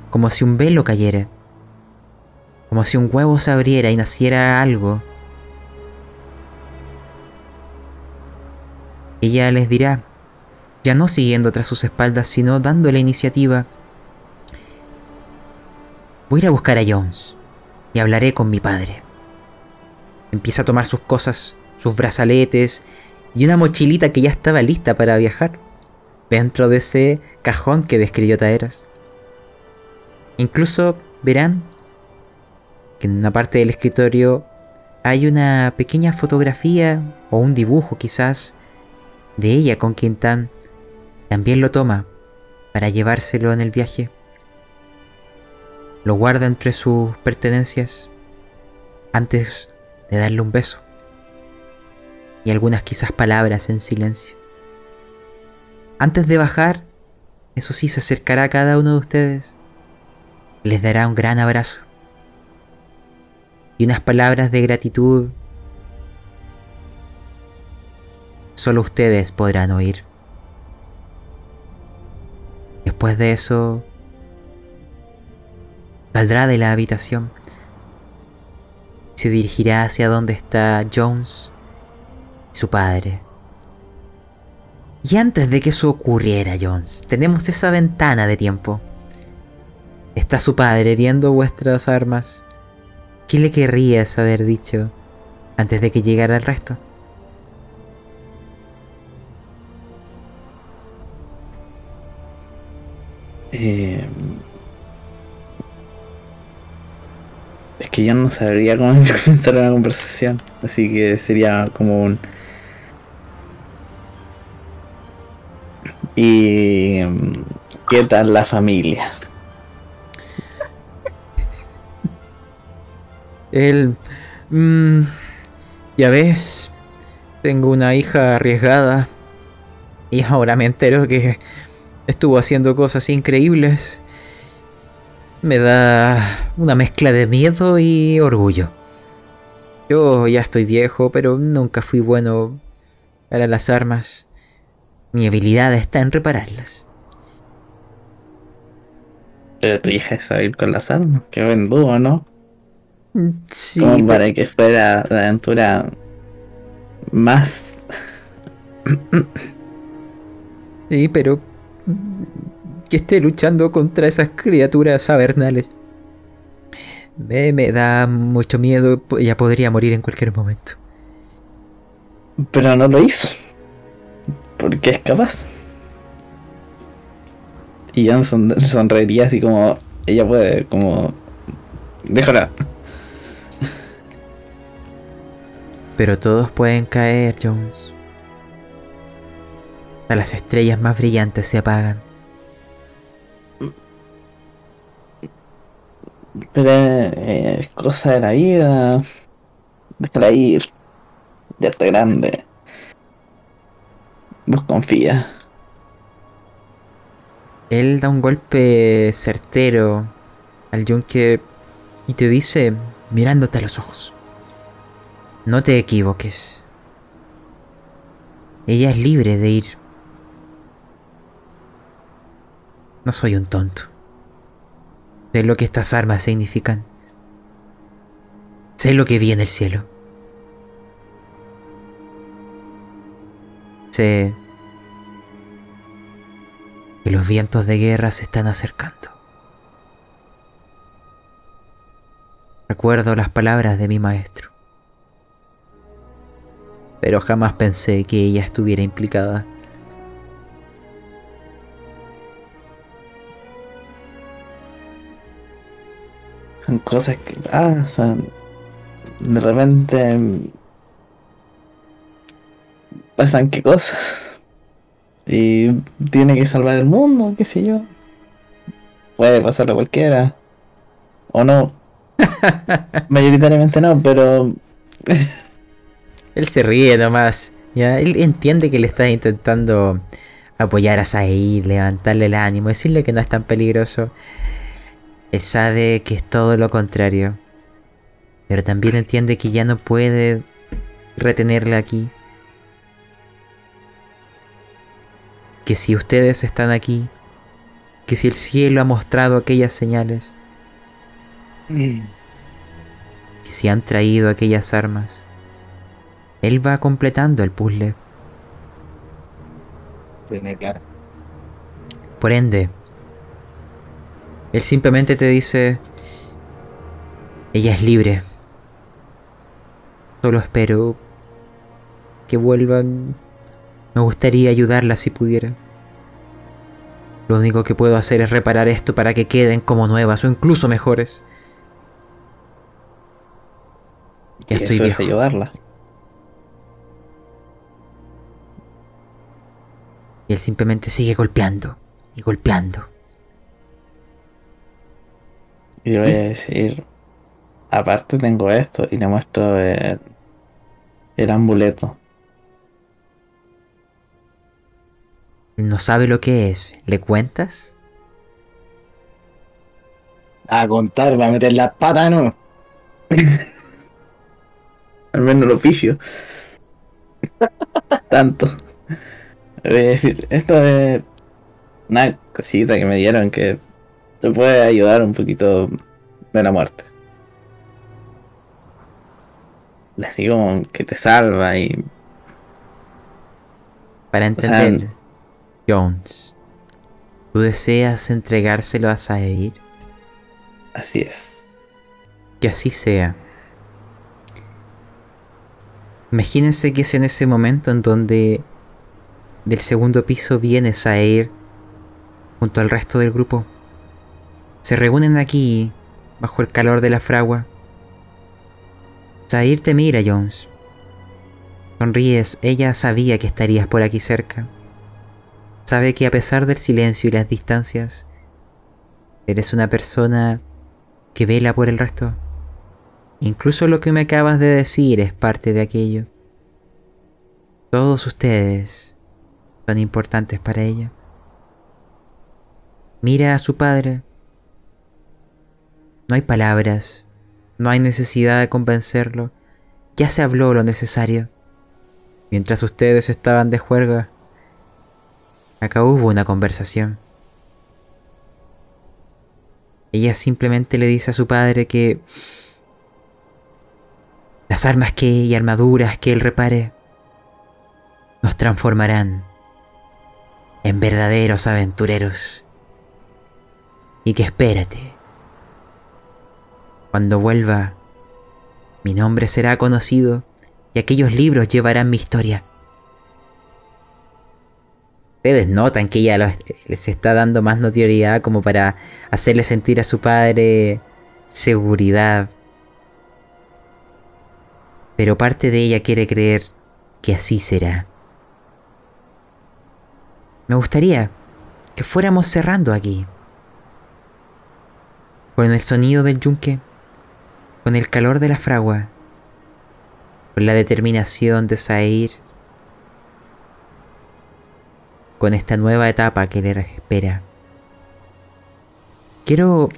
como si un velo cayera, como si un huevo se abriera y naciera algo. Ella les dirá, ya no siguiendo tras sus espaldas, sino dando la iniciativa. Voy a ir a buscar a Jones y hablaré con mi padre. Empieza a tomar sus cosas, sus brazaletes y una mochilita que ya estaba lista para viajar dentro de ese cajón que describió Taeras. Incluso verán que en una parte del escritorio hay una pequeña fotografía o un dibujo quizás de ella con Quintán. También lo toma para llevárselo en el viaje. Lo guarda entre sus pertenencias antes de darle un beso. Y algunas quizás palabras en silencio. Antes de bajar, eso sí, se acercará a cada uno de ustedes. Les dará un gran abrazo. Y unas palabras de gratitud. Solo ustedes podrán oír. Después de eso, saldrá de la habitación. Se dirigirá hacia donde está Jones y su padre. Y antes de que eso ocurriera, Jones, tenemos esa ventana de tiempo. Está su padre viendo vuestras armas. ¿Qué le querrías haber dicho antes de que llegara el resto? Eh, es que yo no sabría cómo comenzar una conversación, así que sería como un... ¿Y qué tal la familia? Él... mm, ya ves, tengo una hija arriesgada y ahora me entero que estuvo haciendo cosas increíbles. Me da una mezcla de miedo y orgullo. Yo ya estoy viejo, pero nunca fui bueno para las armas. Mi habilidad está en repararlas. Pero tu hija es saber con las armas, qué buen dúo, ¿no? Sí, como pero- para que fuera la aventura más Sí, pero mm, que esté luchando contra esas criaturas avernales. Me, me da mucho miedo, ella podría morir en cualquier momento. pero no lo hizo porque es capaz y Jan son- sonreiría así como ella puede como déjala Pero todos pueden caer, Jones. Hasta las estrellas más brillantes se apagan. Pero eh, es cosa de la vida déjala ir ya está grande vos confía Él da un golpe certero al yunque y te dice, mirándote a los ojos, no te equivoques. Ella es libre de ir. No soy un tonto. Sé lo que estas armas significan. Sé lo que vi en el cielo. Sé que los vientos de guerra se están acercando. Recuerdo las palabras de mi maestro. Pero jamás pensé que ella estuviera implicada. Son cosas que pasan de repente pasan qué cosas y tiene que salvar el mundo qué sé yo puede pasarlo a cualquiera o no mayoritariamente no pero Él se ríe nomás. Ya, él entiende que le estás intentando apoyar a Saeed, levantarle el ánimo, decirle que no es tan peligroso. Él sabe que es todo lo contrario. Pero también entiende que ya no puede retenerle aquí. Que si ustedes están aquí, que si el cielo ha mostrado aquellas señales, que si han traído aquellas armas, él va completando el puzzle. Por ende, él simplemente te dice, ella es libre. Solo espero que vuelvan. Me gustaría ayudarla si pudiera. Lo único que puedo hacer es reparar esto para que queden como nuevas o incluso mejores. Ya estoy eso es viejo. ayudarla Y él simplemente sigue golpeando y golpeando. Y voy a decir aparte tengo esto y le muestro el, el amuleto no sabe lo que es. ¿Le cuentas? A contar, va a meter la pata, ¿no? Al menos lo pifio. Tanto. Le Voy a decir, esto es una cosita que me dieron que te puede ayudar un poquito de la muerte. Les digo que te salva y Para sea, entender, Jones, ¿tú deseas entregárselo a Saeed? así es. Que así sea. Imagínense que es en ese momento en donde del segundo piso viene Saeed junto al resto del grupo. Se reúnen aquí, bajo el calor de la fragua. Zair te mira, Jones. Sonríes, ella sabía que estarías por aquí cerca. Sabe que a pesar del silencio y las distancias, eres una persona que vela por el resto. Incluso lo que me acabas de decir es parte de aquello. Todos ustedes son importantes para ella. Mira a su padre. No hay palabras, no hay necesidad de convencerlo. Ya se habló lo necesario. Mientras ustedes estaban de juerga, acá hubo una conversación. Ella simplemente le dice a su padre que las armas que y armaduras que él repare nos transformarán en verdaderos aventureros. Y que espérate, cuando vuelva, mi nombre será conocido y aquellos libros llevarán mi historia. Ustedes notan que ella les está dando más notoriedad como para hacerle sentir a su padre seguridad. Pero parte de ella quiere creer que así será. Me gustaría que fuéramos cerrando aquí. Con el sonido del yunque, con el calor de la fragua, con la determinación de Zair, con esta nueva etapa que le espera. Quiero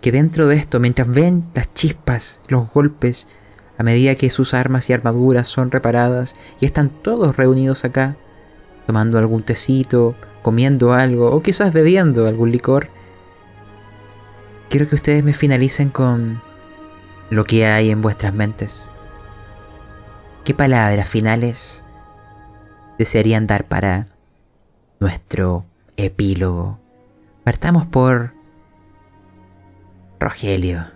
que dentro de esto, mientras ven las chispas, los golpes, a medida que sus armas y armaduras son reparadas y están todos reunidos acá, tomando algún tecito, comiendo algo o quizás bebiendo algún licor, quiero que ustedes me finalicen con lo que hay en vuestras mentes. ¿Qué palabras finales desearían dar para nuestro epílogo? Partamos por Rogelio.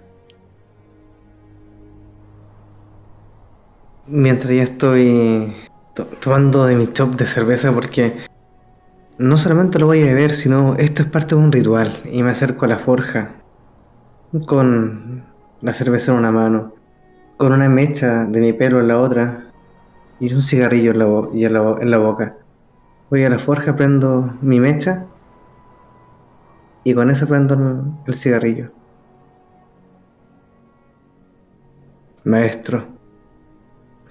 Mientras ya estoy to- tomando de mi chop de cerveza porque no solamente lo voy a beber, sino esto es parte de un ritual y me acerco a la forja con la cerveza en una mano, con una mecha de mi pelo en la otra y un cigarrillo en la, en la boca. Voy a la forja, prendo mi mecha y con eso prendo el, el cigarrillo. Maestro.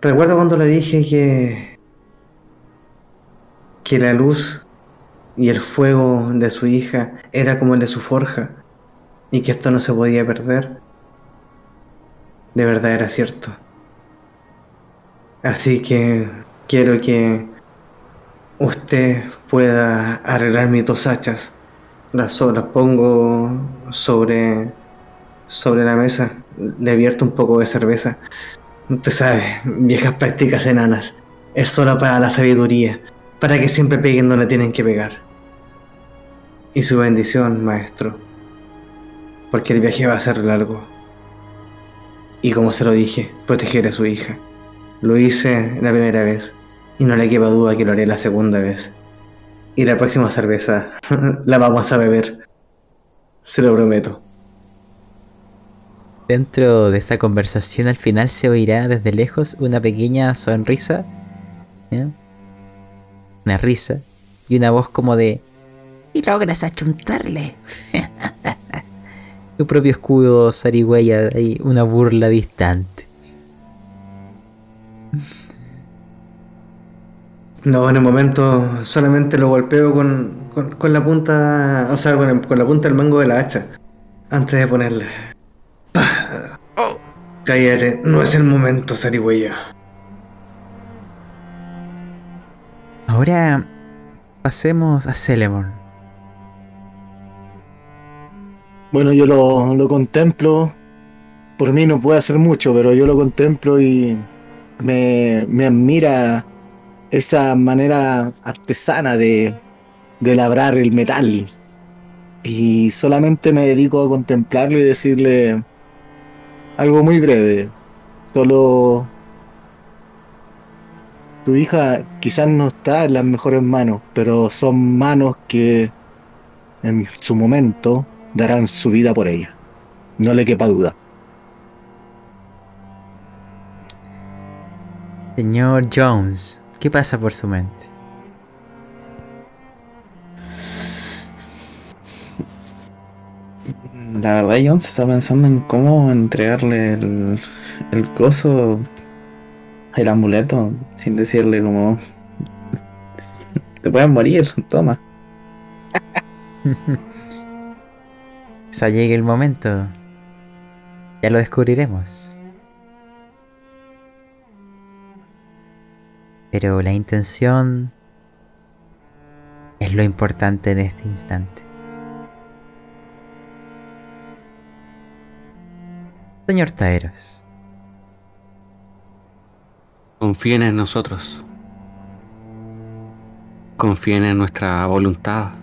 Recuerdo cuando le dije que. que la luz y el fuego de su hija era como el de su forja y que esto no se podía perder. De verdad era cierto. Así que quiero que usted pueda arreglar mis dos hachas. Las, las pongo sobre, sobre la mesa. Le vierto un poco de cerveza. Usted sabe, viejas prácticas enanas. Es solo para la sabiduría, para que siempre peguen donde tienen que pegar. Y su bendición, maestro. Porque el viaje va a ser largo. Y como se lo dije, proteger a su hija. Lo hice la primera vez, y no le queda duda que lo haré la segunda vez. Y la próxima cerveza la vamos a beber. Se lo prometo. Dentro de esa conversación al final se oirá desde lejos una pequeña sonrisa, una risa y una voz como de Y logras achuntarle. tu propio escudo zarigüeya y una burla distante. No, en el momento solamente lo golpeo con, con, con la punta, o sea, con, el- con la punta del mango de la hacha, antes de ponerla. ¡Pah! Cállate, no es el momento, zarigüeya. Ahora pasemos a Celemon. Bueno, yo lo, lo contemplo. Por mí no puede hacer mucho, pero yo lo contemplo y me, me admira esa manera artesana de, de labrar el metal. Y solamente me dedico a contemplarlo y decirle algo muy breve. Solo tu hija quizás no está en las mejores manos, pero son manos que en su momento darán su vida por ella. No le quepa duda. Señor Jones, ¿qué pasa por su mente? La verdad, John se está pensando en cómo entregarle el, el coso, el amuleto, sin decirle como... Te puedes morir, toma. Quizá llegue el momento. Ya lo descubriremos. Pero la intención es lo importante de este instante. Señor Taeros, Confíen en nosotros. Confíen en nuestra voluntad.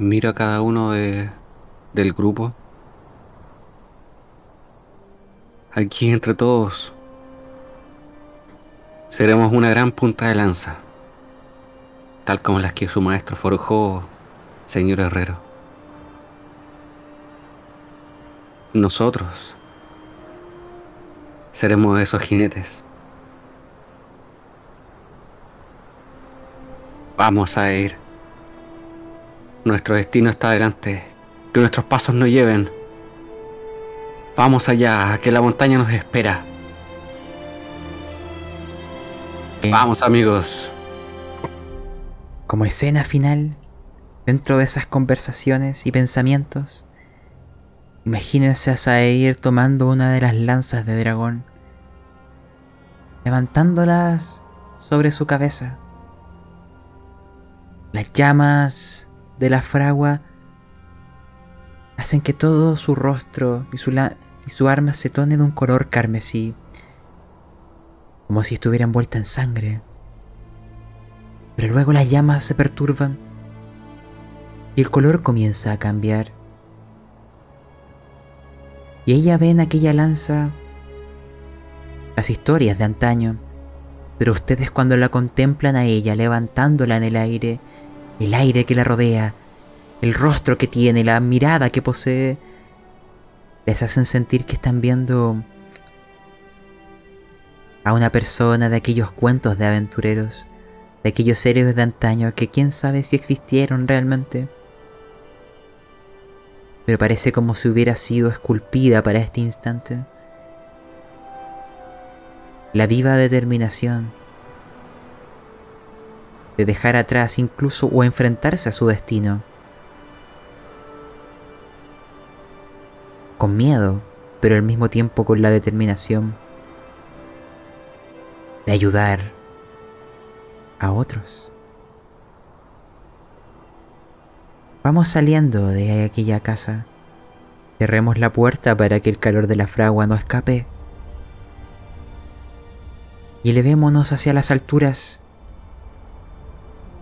Miro a cada uno de, del grupo. Aquí entre todos seremos una gran punta de lanza, tal como las que su maestro forjó, señor Herrero. Nosotros seremos esos jinetes. Vamos a ir. Nuestro destino está adelante. Que nuestros pasos nos lleven. Vamos allá, que la montaña nos espera. Eh, Vamos amigos. como escena final, dentro de esas conversaciones y pensamientos, imagínense a Saeir tomando una de las lanzas de dragón, levantándolas sobre su cabeza. Las llamas de la fragua hacen que todo su rostro y su, y su arma se tone de un color carmesí, como si estuviera envuelta en sangre. Pero luego las llamas se perturban y el color comienza a cambiar. Y ella ve en aquella lanza las historias de antaño, pero ustedes cuando la contemplan a ella levantándola en el aire, el aire que la rodea, el rostro que tiene, la mirada que posee, les hacen sentir que están viendo a una persona de aquellos cuentos de aventureros, de aquellos héroes de antaño que quién sabe si existieron realmente. Pero parece como si hubiera sido esculpida para este instante. La viva determinación de dejar atrás incluso o enfrentarse a su destino. Con miedo, pero al mismo tiempo con la determinación de ayudar a otros. Vamos saliendo de aquella casa. Cerremos la puerta para que el calor de la fragua no escape. Y elevémonos hacia las alturas.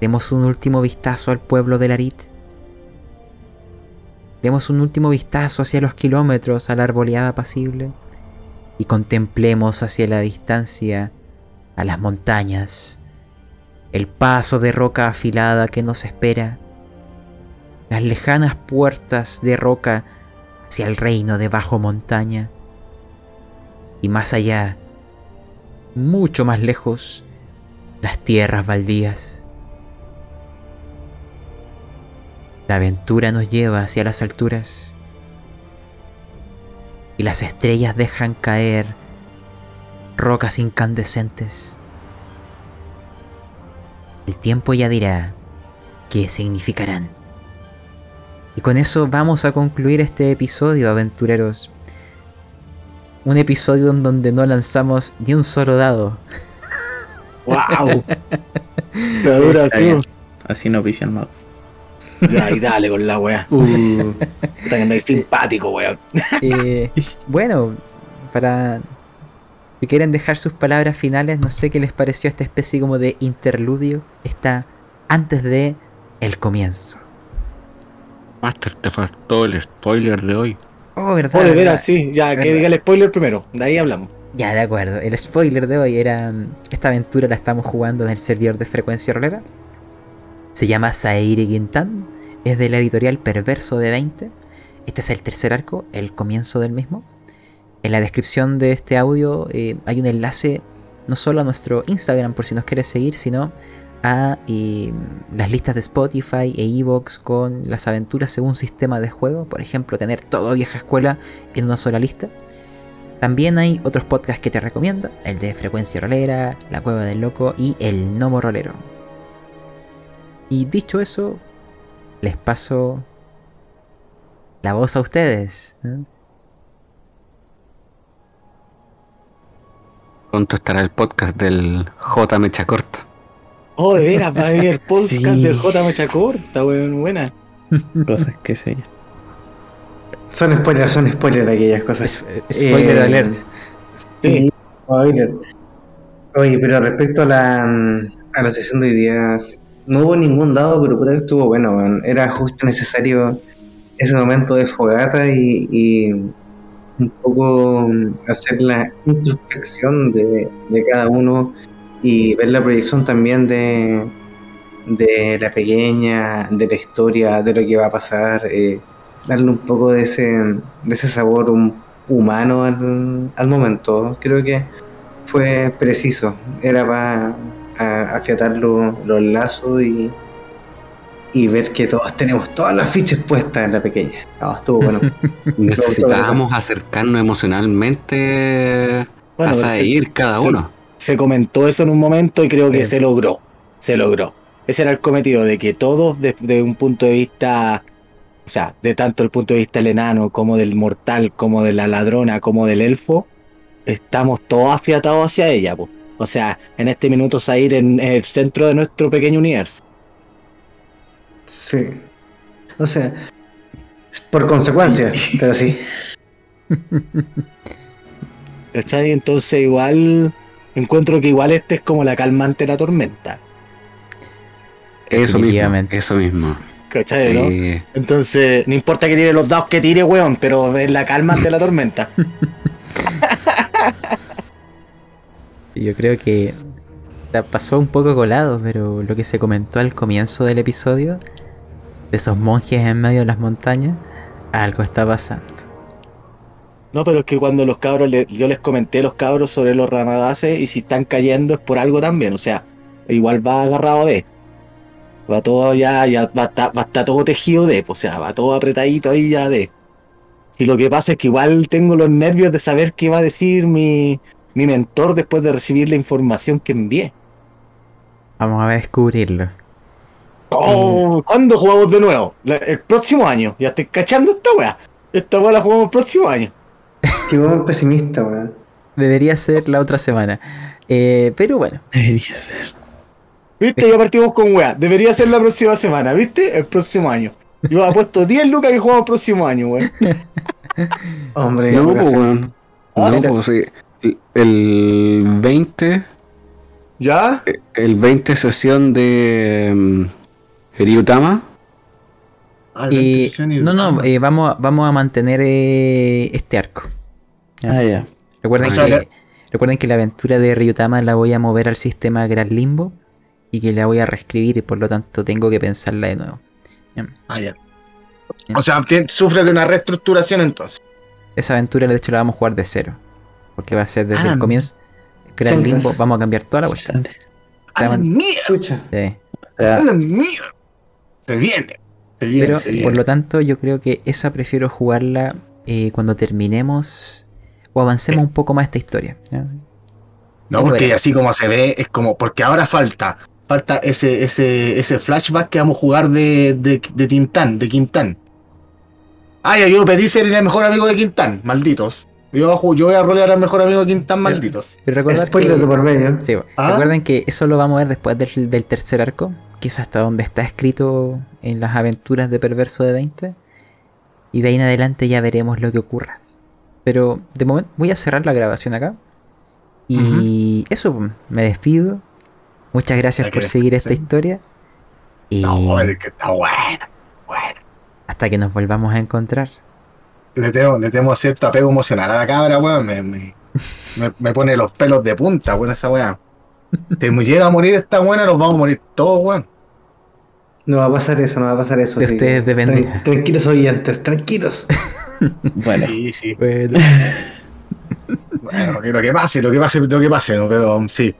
Demos un último vistazo al pueblo de Larit. Demos un último vistazo hacia los kilómetros a la arboleada apacible. Y contemplemos hacia la distancia a las montañas, el paso de roca afilada que nos espera, las lejanas puertas de roca hacia el reino de bajo montaña, y más allá, mucho más lejos, las tierras baldías. La aventura nos lleva hacia las alturas, y las estrellas dejan caer rocas incandescentes. El tiempo ya dirá qué significarán. Y con eso vamos a concluir este episodio, aventureros. Un episodio en donde no lanzamos ni un solo dado. ¡Wow! Qué dura Está así. Así no pifian más. Ya, y dale con la weá. Uh, que andáis simpático, weón. Eh, bueno, para... Si quieren dejar sus palabras finales, no sé qué les pareció esta especie como de interludio. Está antes de el comienzo. Master, te faltó el spoiler de hoy. Oh, verdad. Oh, de verdad. veras, sí. Ya, que Verdad. diga el spoiler primero. De ahí hablamos. Ya, de acuerdo. El spoiler de hoy era. mm, Esta aventura la estamos jugando en el servidor de frecuencia rolera. Se llama Saeire Quintan. Es de la editorial Perverso de 20. Este es el tercer arco, el comienzo del mismo. En la descripción de este audio eh, hay un enlace no solo a nuestro Instagram por si nos quieres seguir, sino a eh, las listas de Spotify e Evox con las aventuras según sistema de juego. Por ejemplo, tener todo vieja escuela en una sola lista. También hay otros podcasts que te recomiendo, el de Frecuencia Rolera, La Cueva del Loco y El Gnomo Rolero. Y dicho eso, les paso la voz a ustedes. ¿eh? Pronto estará el podcast del J Mecha Corta. Oh, de veras, va a venir el podcast Sí. del J Mecha Corta, weón, buena. Cosas que sé yo. Son spoilers, son spoilers aquellas cosas. Es- spoiler Eh, alert. Sí, spoiler. Oye, pero respecto a la, mm, a la sesión de hoy día, no hubo ningún dado, pero puta que estuvo bueno. Era justo necesario ese momento de fogata y, un poco mm, hacer la introspección de, de cada uno y ver la proyección también de, de la pequeña, de la historia, de lo que va a pasar, eh, darle un poco de ese, de ese sabor hum- humano al, al momento. Creo que fue preciso, era para afiatar lo- los lazos y, y ver que todos tenemos todas las fichas puestas en la pequeña. No, estuvo bueno. Necesitábamos acercarnos emocionalmente Bueno, a pero seguir cada se- uno. se comentó eso en un momento y creo que se logró. Se logró. Ese era el cometido, de que todos, desde un punto de vista, o sea, de tanto el punto de vista del enano, como del mortal, como de la ladrona, como del elfo, estamos todos afiatados hacia ella. po. O sea, en este minuto Zair en el centro de nuestro pequeño universo. Sí. O sea, por consecuencia, pero sí. ¿Cachai? Entonces igual encuentro que igual este es como la calmante de la tormenta. Eso mismo. Eso mismo. ¿Cachai? no? Sí. Entonces, no importa que tire los dados que tire, weón, pero es la calmante de la tormenta. Yo creo que pasó un poco colado, pero lo que se comentó al comienzo del episodio, de esos monjes en medio de las montañas, algo está pasando. No, pero es que cuando los cabros, yo les comenté a los cabros sobre los ramadaces y si están cayendo es por algo también, o sea, igual va agarrado de. Va todo ya, ya va, estar- va estar todo tejido de, o sea, va todo apretadito ahí ya de. Y lo que pasa es que igual tengo los nervios de saber qué va a decir mi, mi mentor después de recibir la información que envié. Vamos a descubrirlo. Oh, ¿Cuándo jugamos de nuevo? La- el próximo año. Ya estoy cachando esta weá. Esta weá la jugamos el próximo año. Qué buen pesimista, weón. Debería ser la otra semana. Eh, pero bueno, Debería ser. ¿Viste? Ya partimos con weá. Debería ser la próxima semana, ¿viste? El próximo año. Yo apuesto 10 lucas que jugamos el próximo año, weón. Hombre, No, pues, weón. Ah, No, pues, sí. El 20, ¿Ya? el 20 sesión de mm, Ryutama. eh, no, no, eh, vamos, a- vamos a mantener eh, este arco. Ah, ya. Recuerden, sea, que, la- recuerden que la aventura de Ryutama la voy a mover al sistema Gran Limbo y que la voy a reescribir y por lo tanto tengo que pensarla de nuevo. Ah, ya. O sea, sufre de una reestructuración entonces. Esa aventura de hecho la vamos a jugar de cero. Porque va a ser desde Ah, el comienzo. Gran chanclas. Limbo, vamos a cambiar toda la vuelta. Bastante. ¡A la mierda! Sí. ¡A la mierda! Se viene. Se viene, Pero se viene. por lo tanto yo creo que esa prefiero jugarla eh, cuando terminemos o avancemos un poco más esta historia. No, porque así como se ve, es como, porque ahora falta, falta ese, ese, ese flashback que vamos a jugar de, de, de Tintán, de Quintán. Ay, yo pedí ser el mejor amigo de Quintán, malditos. Yo, voy a ju- yo voy a rolear al mejor amigo de Quintán, malditos. Pero recordar Spoiler que- de por medio. Sí, Ah. recuerden que eso lo vamos a ver después del, del tercer arco, que es hasta donde está escrito en las aventuras de Perverso de 20. Y de ahí en adelante ya veremos lo que ocurra. Pero de momento voy a cerrar la grabación acá. Y eso, me despido. Muchas gracias por seguir esta historia. Y No, que está bueno. Bueno. hasta que nos volvamos a encontrar. Le tengo, le tengo cierto apego emocional a la cabra, weón. Me, me, Me, me pone los pelos de punta, weón, esa weá. Si me llega a morir esta buena, nos vamos a morir todos, weón. No va a pasar eso, no va a pasar eso. De así ustedes tran- tranquilos oyentes, tranquilos. Bueno, Sí, sí. Bueno, Bueno, lo que, lo que pase, lo que pase, lo que pase, ¿no? pero um, sí.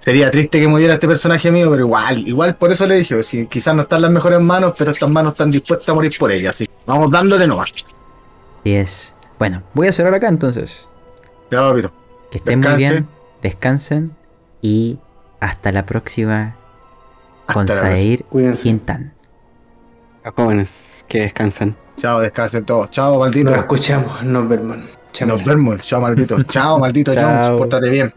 Sería triste que muriera este personaje mío, pero igual, igual por eso le dije, si quizás no están las mejores manos, pero estas manos están dispuestas a morir por ella, así. Vamos dándole nomás. Así es. Bueno, voy a cerrar acá entonces. Ya, papito. Que estén muy Descansen. bien, descansen y hasta la próxima con Hasta la Sair Cuídense. Quintan. A jóvenes que descansan. Chao, descansen todos. Chao, maldito. Nos escuchamos, nos vemos. Chao, Nos vemos. Chao, maldito. Chao, maldito. Jones. Pórtate bien.